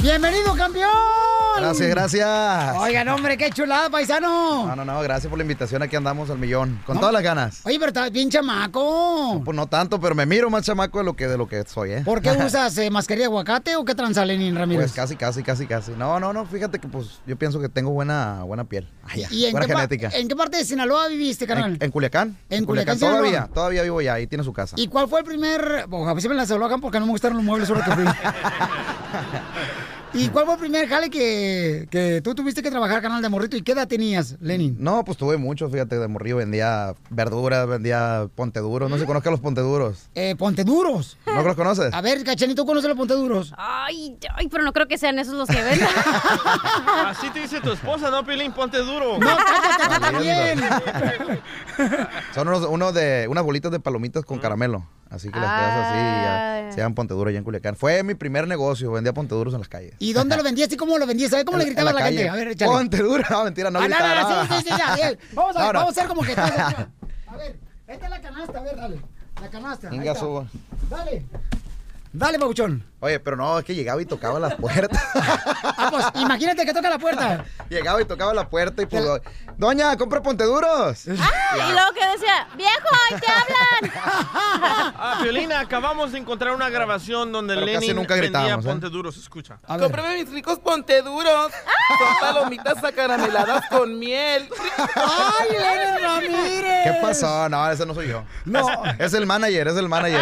¡Bienvenido, campeón! Gracias, gracias. Oigan, hombre, qué chulada, paisano. No, no, no, gracias por la invitación. Aquí andamos al millón. Con todas las ganas. Oye, pero estás bien chamaco. Pues no tanto, pero me miro más chamaco de lo que, de lo que soy, ¿eh? ¿Por qué [laughs] usas eh, mascarilla de aguacate o qué tranza, Lenin Ramírez? Pues casi, casi, casi, casi. No, no, no, fíjate que pues yo pienso que tengo buena, buena piel. Ay, ya, ¿Y en buena qué, genética. en qué parte de Sinaloa viviste, carnal? En, en Culiacán. En Culiacán, Sinaloa. todavía, todavía vivo ya, ahí tiene su casa. ¿Y cuál fue el primer... Bueno, a veces me la desalojan porque no me gustaron los muebles ahora que fui. [laughs] ¿Y cuál fue el primer jale que, que tú tuviste que trabajar, canal de morrito? ¿Y qué edad tenías, Lenin? No, pues tuve mucho, fíjate, de morrillo vendía verduras, vendía ponteduros. No sé si conozcas los ponteduros. Eh, Ponteduros. ¿No los conoces? A ver, Cachanito, ¿conoces los Ponteduros? Ay, ay, pero no creo que sean esos los que venden. [laughs] Así te dice tu esposa, ¿no, Pilín? Ponte duro. No, cállate, tú también. Son unos, uno de, unas bolitas de palomitas con caramelo. Así que las quedas así y Ah. ya, se llaman ponteduros allá en Culiacán. Fue mi primer negocio, vendía ponteduros en las calles. ¿Y dónde lo vendías y cómo lo vendías? ¿Sabes cómo le en a la, gente? A ver, échale. Ponte duro. No, mentira, no Ah, gritaba, sí, sí, sí. [laughs] Vamos a ver, vamos a hacer como que... [laughs] estás- A ver, esta es la canasta, a ver, dale. La canasta. Venga, suba. Dale. Dale, Pabuchón. Oye, pero no, es que llegaba y tocaba las puertas. [laughs] Ah, pues, imagínate que toca la puerta. llegaba y tocaba la puerta y pues, doña, compra ponteduros. y luego que decía, viejo, ahí te hablan. [laughs] Ah, Piolina, acabamos de encontrar una grabación donde Pero casi Lenin nunca vendía ¿eh? ponte duros. Escucha. Cómprame mis ricos ponteduros. Son palomitas acarameladas con miel. ¡Ay, Lenin Ramírez! ¿Qué pasó? No, ese no soy yo. No. Es, es el manager, es el manager.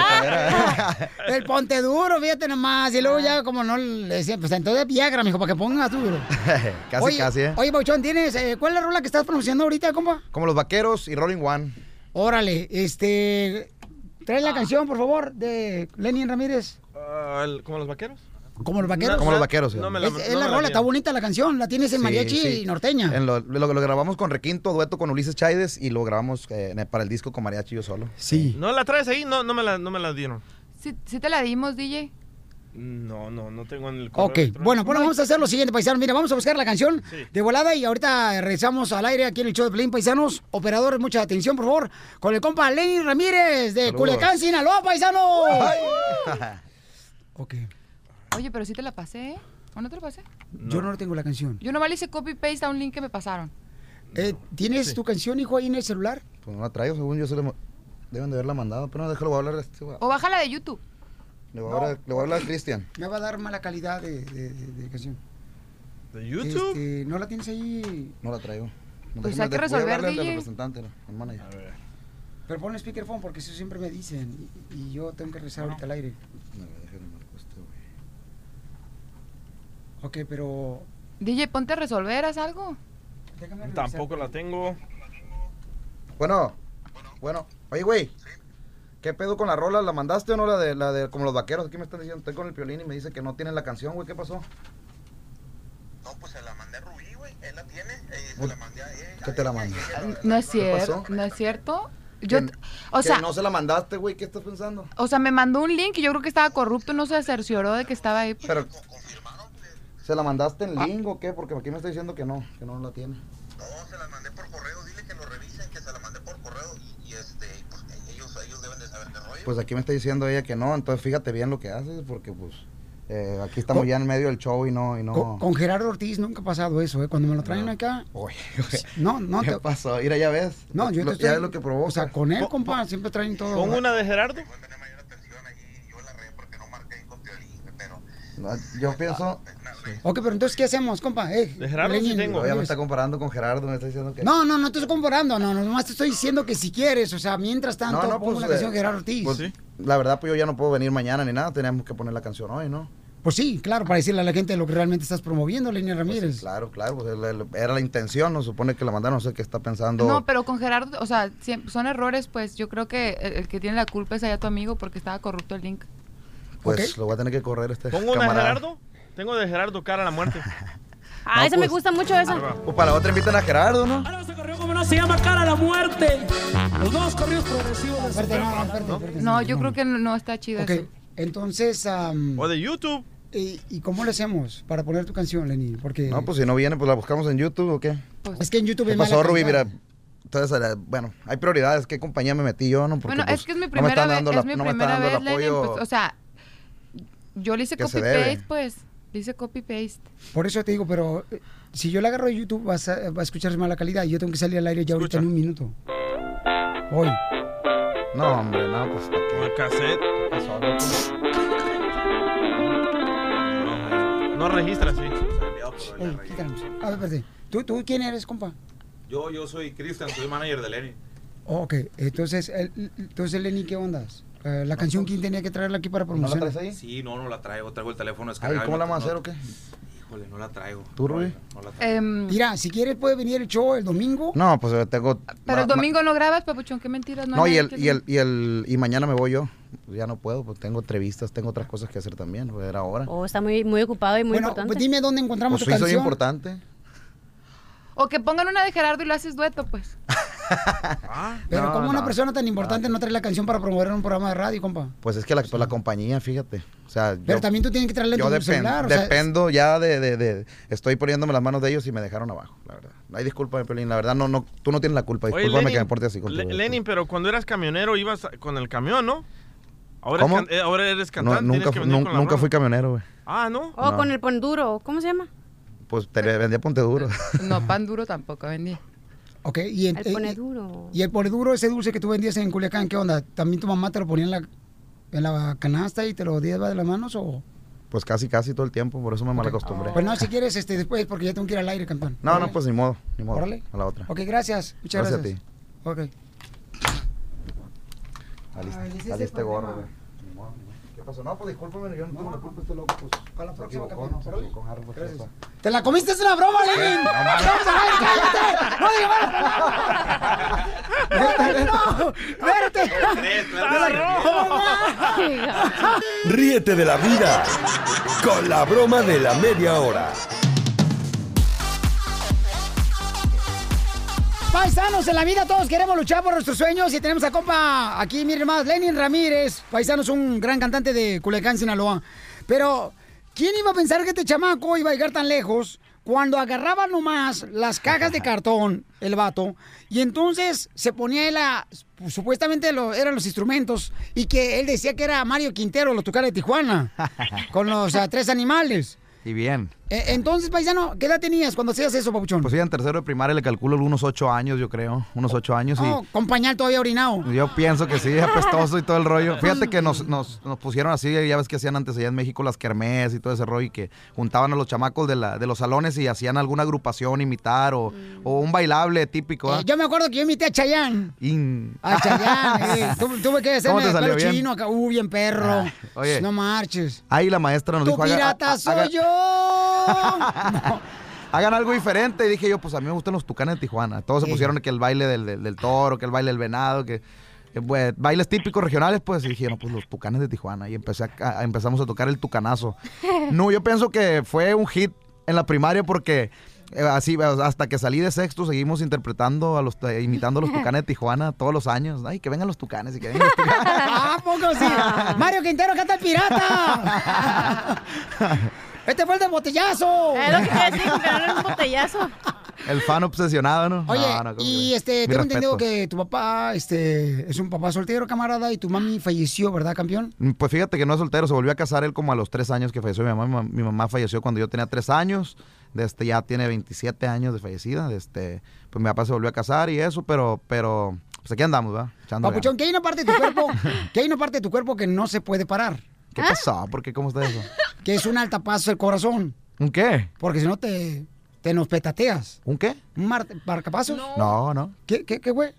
El ponte duro, fíjate nomás. Y luego ya como no le decían, pues entonces Viagra, mijo, para que pongas duro. [laughs] casi, oye, casi, ¿eh? Oye, Pauchón, ¿tienes, eh, ¿cuál es la rola que estás pronunciando ahorita, compa? Como los vaqueros y Rolling One. Órale, este... Trae la canción, por favor, de Lenin Ramírez. Ah, ¿Como los vaqueros? Como los vaqueros. Como los vaqueros, sí. No me la- Es, es no la me rola, la está bonita la canción. La tienes en Sí, mariachi sí. y norteña. En lo, lo, lo grabamos con Requinto, dueto con Ulises Chaides y lo grabamos eh, para el disco con mariachi yo solo. Sí. ¿No la traes ahí? No, no me la, no me la dieron. ¿Sí, sí te la dimos, DJ? No, no, no tengo en el correo Ok, electrónico. bueno, bueno, vamos a hacer lo siguiente, paisanos. Mira, vamos a buscar la canción de volada y ahorita regresamos al aire aquí en el show de Pelín, paisanos. Operadores, mucha atención, por favor, con el compa Lenin Ramírez de Saludos. Culiacán, Sinaloa, paisanos. [laughs] ok. Oye, pero sí te la pasé, ¿eh? ¿O no te la pasé? Yo no tengo la canción. Yo nomás le hice copy-paste a un link que me pasaron. Eh, ¿Tienes tu canción, hijo, ahí en el celular? Pues no la traigo, según yo se le deben de haberla mandado, pero no, déjalo, voy a hablar este. O bájala de YouTube. Le voy a hablar, le voy a hablar a Cristian. Me va a dar mala calidad de, de- de- de canción. ¿De YouTube? Este, ¿No la tienes ahí? No la traigo. No, Pues déjame- hay que voy a resolver, hablarle al DJ. representante, al manager. Pero pon el speakerphone porque eso siempre me dicen y, y yo tengo que rezar ahorita al aire. Ok, pero... DJ, ponte a resolver, haz algo. Tampoco la tengo. Bueno, bueno, oye, güey. ¿Qué pedo con la rola? ¿La mandaste o no? La de, la de como los vaqueros. Aquí me están diciendo, estoy con el piolín y me dice que no tienen la canción, güey. ¿Qué pasó? No, pues se la mandé a Rubí, güey. Él la tiene. se la mandé a ella. ¿Qué te la mandó? No es cierto, no es cierto. Yo, Que- o que sea, no se la mandaste, güey. ¿Qué estás pensando? o sea, me mandó un link y yo creo que estaba corrupto, no se cercioró de que estaba ahí. Pero, ¿se la mandaste en link o qué? Porque aquí me está diciendo que no, que no la tiene. Pues aquí me está diciendo ella que no, entonces fíjate bien lo que haces, porque pues eh, aquí estamos Con- ya en medio del show y no... Y no... Con, con Gerardo Ortiz nunca ha pasado eso, ¿eh? Cuando me lo traen acá... No, no. [laughs] ¿Qué te- pasó? Mira, ya ves. No, yo Lo- te estoy... Ya ves lo que provoca. O sea, con él, compa, siempre traen todo. ¿Con una de Gerardo? Yo pienso... Ok, pero entonces, ¿qué hacemos, compa? Eh, De Gerardo sí Lenin, tengo. Ya me está comparando con Gerardo, me está diciendo que... No, no, no te estoy comparando, no, no, nomás te estoy diciendo que si quieres, o sea, mientras tanto, No, no, pongo pues, una canción eh, de Gerardo Ortiz. pues, La verdad, pues yo ya no puedo venir mañana ni nada, tenemos que poner la canción hoy, ¿no? Pues sí, claro, para decirle a la gente lo que realmente estás promoviendo, Lenin Ramírez. Claro, claro, pues era la intención, no supone que la mandaron, no sé qué está pensando. No, pero con Gerardo, o sea, son errores, pues yo creo que el, el que tiene la culpa es allá tu amigo porque estaba corrupto el link. Pues lo voy a tener que correr este ¿Pongo una camarada. Gerardo? Tengo de Gerardo cara a la muerte. [laughs] Ah, No, esa me pues- gusta mucho esa. Pues para la otra invitan a Gerardo, ¿no? ¿Cómo no se llama cara a la muerte? Los dos corridos progresivos de No, yo creo que no, no está chido Ok, eso. entonces... am, O de YouTube. ¿y, y cómo le hacemos para poner tu canción, Lenin? Porque... No, pues si no viene, pues la buscamos en YouTube o qué. Es que en YouTube ¿Qué es pasó, Rubí? calidad. Mira, entonces, eh, bueno, hay prioridades. ¿Qué compañía me metí yo, no? Porque, Bueno, pues, es que es mi no me primera están vez, dando es la- mi no me están primera dando vez, el Lenin, apoyo pues, o sea, yo le hice copy-paste, debe. pues. Dice copy-paste. Por eso te digo, pero eh, si yo la agarro de YouTube vas a, va a escuchar mala calidad y yo tengo que salir al aire ya ahorita en un minuto. Hoy. No, hombre, no, pues. Con el cassette. No registra, sí. Ey. A ver, espérate. ¿Tú, ¿Tú quién eres, compa? Yo, yo soy Cristian, soy manager de Lenny. Oh, ok, entonces, el- entonces Lenny, ¿qué ondas? Eh, la canción, ¿quién tenía que traerla aquí para promocionar? Sí, no, no la traigo. Traigo el teléfono Ay, descargado. ¿cómo y la vamos a hacer no- o qué? Híjole, no la traigo. ¿Tú, Rubí? No la traigo. Em, Mira, si quieres puede venir el show el domingo. No, pues eh, tengo. pero ma- el domingo no grabas, papuchón, qué mentiras. No, y el, y el, y el, y mañana me voy yo. Pues ya no puedo, pues tengo entrevistas, tengo otras cosas que hacer también, pues era ahora. Oh, está muy, muy ocupado y muy bueno, importante. pues dime dónde encontramos Pues tu sí, soy canción. importante. O que pongan una de Gerardo y lo haces dueto, pues. [laughs] Pero No, como una no. persona tan importante no trae la canción para promover un programa de radio, compa. Pues es que la, pues la compañía, fíjate. O sea, Pero yo- también tú tienes que traerle yo tu celular. o sea, dependo ya de, de- de- Estoy poniéndome las manos de ellos y me dejaron abajo, la verdad. Ay, discúlpame, Pelín, la verdad, no, no, tú no tienes la culpa. Oye, Discúlpame Lenin, que me porte así contigo. Le- Lenin, pero cuando eras camionero ibas con el camión, ¿no? Ahora, ¿Cómo? es can- eh, ahora eres No, cantante. nunca tienes que nunca broma. fui camionero, güey. Ah, ¿no? O No. con el ponduro, ¿cómo se llama? Pues te vendía ponte duro. No, [laughs] pan duro tampoco vendí. Ok, y en- El eh, pone duro. Y el poneduro, ese dulce que tú vendías en Culiacán, ¿qué onda? ¿También tu mamá te lo ponía en la, en la canasta y te lo lleva de las manos o...? Pues casi, casi todo el tiempo, por eso me malacostumbré. Pues no, si quieres, este, después, porque ya tengo que ir al aire, campeón. No, no, pues ni modo, ni modo. Órale. A la otra. Ok, gracias. Muchas Gracias a gracias. Ok. Saliste, Ay, es pasó? No, pues discúlpame, yo no tengo la culpa, este loco, pues. Para la próxima, equivocó. ¿no? Se pues. ¡Te la comiste! ¡Es una broma, Lenin! No, mames. ¡Vamos a ver, cállate! ¡No digas ¡No! ¡Verte! Ríete de la vida con la broma de la media hora. Paisanos, en la vida todos queremos luchar por nuestros sueños y tenemos a compa aquí, miren más, Lenin Ramírez, paisanos, un gran cantante de Culiacán, Sinaloa. Pero, ¿quién iba a pensar que este chamaco iba a llegar tan lejos cuando agarraba nomás las cajas de cartón, el vato, y entonces se ponía él a, supuestamente lo- eran los instrumentos, y que él decía que era Mario Quintero, los Tucanes de Tijuana, [laughs] con los tres animales. Y bien. Eh, entonces, paisano, ¿qué edad tenías cuando hacías eso, papuchón? Pues iba en tercero de primaria, le calculo algunos ocho años, yo creo. Unos ocho años y... Oh, con pañal todavía orinado. Yo pienso que sí, apestoso y todo el rollo. [laughs] Fíjate que nos, nos, nos pusieron así, ya ves que hacían antes allá en México las kermés y todo ese rollo y que juntaban a los chamacos de, la, de los salones y hacían alguna agrupación, imitar o, o un bailable típico. ¿ah? Eh, yo me acuerdo que yo imité a Chayanne. In- A Chayanne, eh. [laughs] Tu- tuve que ¿Cómo hacerme el pelo bien? chino acá. Uh, bien perro. Ah, oye. No marches. Ahí la maestra nos Tu dijo, pirata soy haga- yo. [laughs] hagan algo diferente. Y dije yo, pues a mí me gustan los tucanes de Tijuana. Todos se pusieron que el baile del, del- del toro, que el baile del venado, que... pues, bailes típicos regionales, pues y dije, no, pues los tucanes de Tijuana. Y empecé a- a- empezamos a tocar el tucanazo. [laughs] No, yo pienso que fue un hit en la primaria porque eh, así hasta que salí de sexto seguimos interpretando a los eh, imitando a los tucanes de Tijuana todos los años. Ay, que vengan los tucanes y que vengan los tucanes. [laughs] ¿A poco sí? Mario Quintero, canta el pirata. Este fue el de botellazo. Es lo que te decía, que no era un botellazo. [laughs] El fan obsesionado, ¿no? Oye, No, no, ¿cómo y este, tengo entendido que tu papá este, es un papá soltero, camarada, y tu mami falleció, ¿verdad, campeón? Mm, Pues fíjate que no es soltero, se volvió a casar él como a los tres años que falleció mi mamá. Mi, mam- mi mamá falleció cuando yo tenía tres años, este, ya tiene 27 años de fallecida. Este, pues mi papá se volvió a casar y eso, pero, pero, pues aquí andamos, ¿va? Echándole Papuchón, que hay una parte de tu cuerpo, [laughs] que hay una parte de tu cuerpo que no se puede parar. ¿Qué pasó? ¿Por qué? ¿Cómo está eso? Que es un altapaso del corazón. ¿Un qué? Porque si no te, te nos petateas. ¿Un qué? ¿Un mar- marcapasos? No, no. ¿Qué, qué, qué, güey?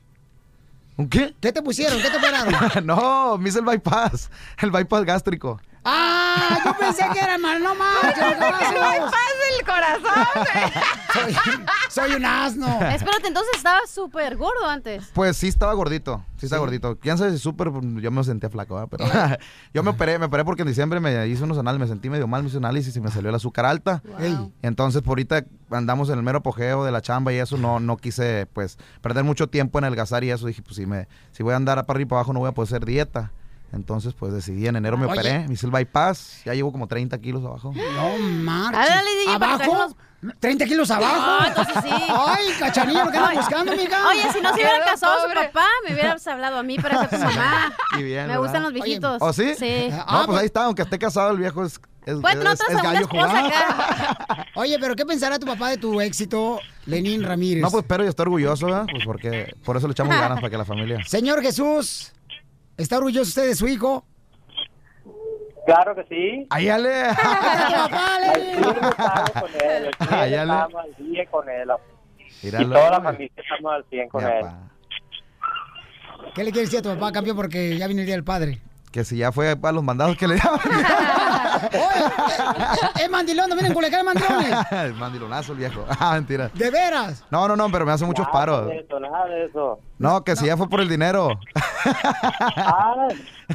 ¿Un qué? ¿Qué te pusieron? ¿Qué te operaron? [laughs] no, me hice el bypass, el bypass gástrico. ¡Ah! Yo pensé que era mal, no manches, marcapasos. el corazón! Soy, soy un asno. Espérate, entonces estabas súper gordo antes. Pues sí estaba gordito, sí estaba gordito. ¿Quién sabe si súper? Yo me sentía flaco, ¿verdad? pero [laughs] yo me operé, me operé porque en diciembre me hice unos análisis, me sentí medio mal, me hice un análisis y me salió el azúcar alta. Entonces, por ahorita andamos en el mero apogeo de la chamba y eso, no, no quise, pues, perder mucho tiempo en el gazar y eso. Dije, pues, si, me, si voy a andar para arriba y para abajo, no voy a poder hacer dieta. Entonces, pues, decidí, en enero me Oye. operé, me hice el bypass, ya llevo como 30 kilos abajo. No marches. ¿Abajo? traernos- 30 kilos abajo. Ah, entonces sí. Ay, cachanilla, ¿lo que andas buscando, amiga? Oye, si no se hubiera casado su papá, me hubieras hablado a mí para ser tu mamá. [laughs] Y bien, Me ¿verdad? gustan los viejitos. ¿Oh, sí? Sí. No, pues ahí está, aunque esté casado, el viejo es, es, Puede tener es- es gallo acá. [laughs] Oye, pero ¿qué pensará tu papá de tu éxito, Lenín Ramírez? No, pues pero yo estoy orgulloso, ¿verdad? Pues porque por eso le echamos ganas para que la familia. Señor Jesús, ¿está orgulloso usted de su hijo? Claro que sí. Ahí ale. Al cien estamos con él, [laughs] al cien Ay, ale. estamos al 100 con él. Míralo. Y toda la familia estamos al 100 con él. ¿Qué le quiere decir a tu papá, campeón? Porque ya viene el Día del Padre. Que si ya fue para los mandados que le [laughs] llaman. ¡Es mandilón! ¡No vienen Culiacán, mandilones! [laughs] el mandilonazo, el viejo. [laughs] Ah, mentira. ¿De veras? No, no, no, pero me hace muchos Nada paros. de eso, nada de eso. No, que si ya fue por el dinero. [laughs] Ah,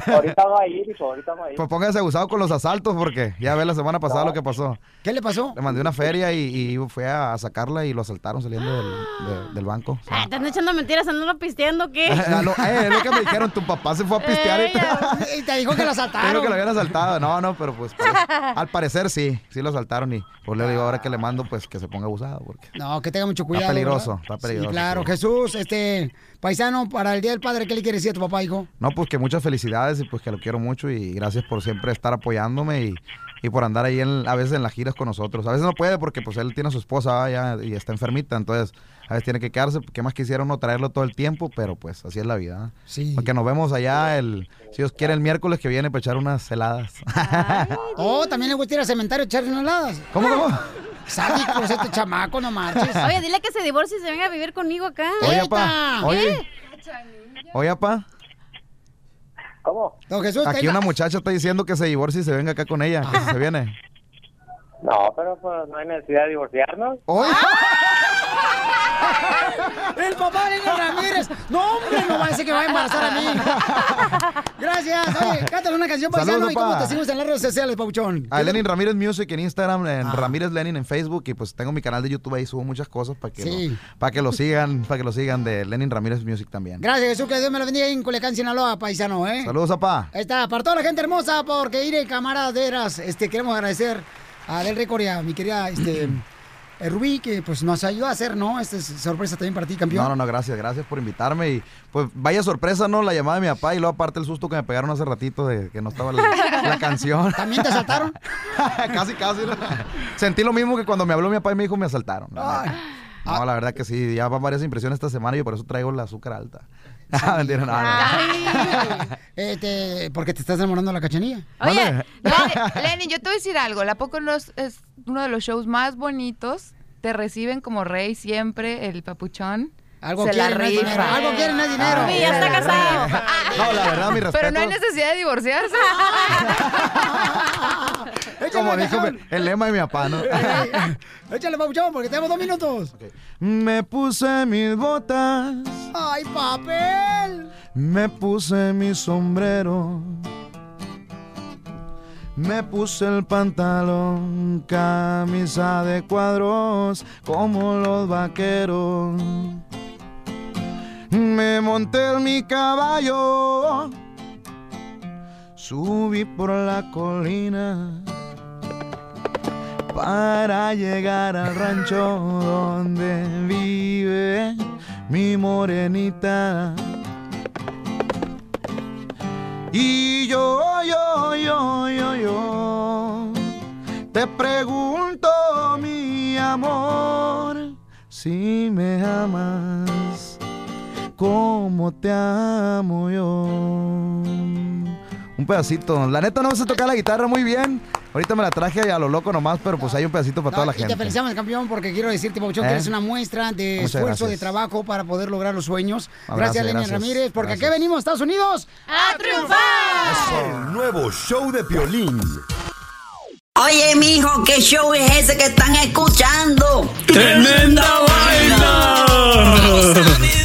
ahorita va a ir, hijo, ahorita va a ir. Pues póngase abusado con los asaltos porque ya ve la semana pasada lo que pasó. ¿Qué le pasó? Le mandé una feria y, y fue a sacarla y lo asaltaron saliendo del, de- del banco. [gasps] Ah, ¿Te están echando mentiras? ¿Andan pisteando qué? Ah, no, eh, es lo que me dijeron, tu papá se fue a pistear y te, Y te dijo que lo te asaltaron. dijo que lo habían asaltado. No, no, pero pues [laughs] al parecer sí, sí lo asaltaron y pues le digo ahora que le mando pues que se ponga abusado porque No, que tenga mucho cuidado. peligroso, ¿verdad? está peligroso, Sí, claro. sí. Jesús, este, paisano, para el Día del Padre, ¿qué le quiere decir a tu papá, hijo? No, pues que muchas felicidades y pues que lo quiero mucho y gracias por siempre estar apoyándome y, y por andar ahí en- a veces en las giras con nosotros. A veces no puede porque pues él tiene a su esposa ya, y está enfermita, entonces a veces tiene que quedarse. ¿Qué más quisiera uno traerlo todo el tiempo? Pero pues así es la vida. ¿no? Sí. Porque nos vemos allá el, si Dios quiere, el miércoles que viene para echar unas heladas. [laughs] Oh, también le gusta ir al cementerio a echarse unas heladas. ¿Cómo, cómo? Sádicos, este chamaco, no marches. Oye, dile que se divorcie y se venga a vivir conmigo acá. Oye, papá, oye. Oye, papá. ¿Cómo? Don Jesús, Aquí tenga- una muchacha está diciendo que se divorcie y se venga acá con ella, que si se viene. No, pero pues no hay necesidad de divorciarnos. [laughs] El papá de Lenín Ramírez. No, hombre, no va a decir que va a embarazar a mí. [laughs] Gracias. Oye, cántale una canción paisano Saludos, y cómo te seguimos en las redes sociales, Pauchón. A Lenin Ramírez Music en Instagram, en Ah. Ramírez Lenin en Facebook y pues tengo mi canal de YouTube ahí subo muchas cosas para que Sí. lo, para que lo sigan, para que lo sigan de Lenin Ramírez Music también. Gracias, Jesús, que Dios me lo bendiga en Culiacán, Sinaloa, paisano, ¿eh? Saludos, papá. Ahí está, para toda la gente hermosa, porque iré camaraderas, este, queremos agradecer a Del Record y a mi querida, este, [clears throat] eh, Rubí, que pues nos ayudó a hacer, ¿no? Esta es sorpresa también para ti, campeón. No, no, no, gracias, gracias por invitarme y pues vaya sorpresa, ¿no? La llamada de mi papá y luego aparte el susto que me pegaron hace ratito de que no estaba la, [laughs] la canción. ¿También te asaltaron? [laughs] casi, casi. ¿no? Sentí lo mismo que cuando me habló mi papá y me dijo me asaltaron. la neta. No, la verdad que sí, ya van varias impresiones esta semana y por eso traigo el azúcar alta. [laughs] Ah, mentira, no, no. [laughs] Este, porque te estás enamorando de la cachanilla. Oye, Lenny, [laughs] Lenny, yo te voy a decir algo. ¿La poco no es, es uno de los shows más bonitos? Te reciben como rey siempre, el papuchón. Algo Se la quieren, no rifa. dinero. Algo quieren, no es dinero. Ya está casado. [laughs] No, la verdad, mi respeto. Pero no hay necesidad de divorciarse. [laughs] Como dijo el lema de mi papá, ¿no? [laughs] Échale, Pauchón, porque tenemos dos minutos. Me puse mis botas, ¡Ay, papel! me puse mi sombrero, me puse el pantalón, camisa de cuadros como los vaqueros. Me monté en mi caballo, subí por la colina para llegar al rancho donde vive mi morenita. Y yo, yo, yo, yo, yo, te pregunto, mi amor, si me amas, como te amo yo. Un pedacito. La neta no sé tocar la guitarra muy bien. Ahorita me la traje a lo loco nomás, pero pues hay un pedacito para toda la Y te gente. felicitamos, campeón, porque quiero decirte, Pauchón, ¿Eh? que eres una muestra de Muchas esfuerzo, gracias. de trabajo para poder lograr los sueños. Gracias, Lenin gracias, Ramírez, porque gracias. aquí venimos, Estados Unidos, ¡A triunfar! El nuevo show de Piolín. Oye, mijo, ¿qué show es ese que están escuchando? ¡Tremenda vaina! [laughs]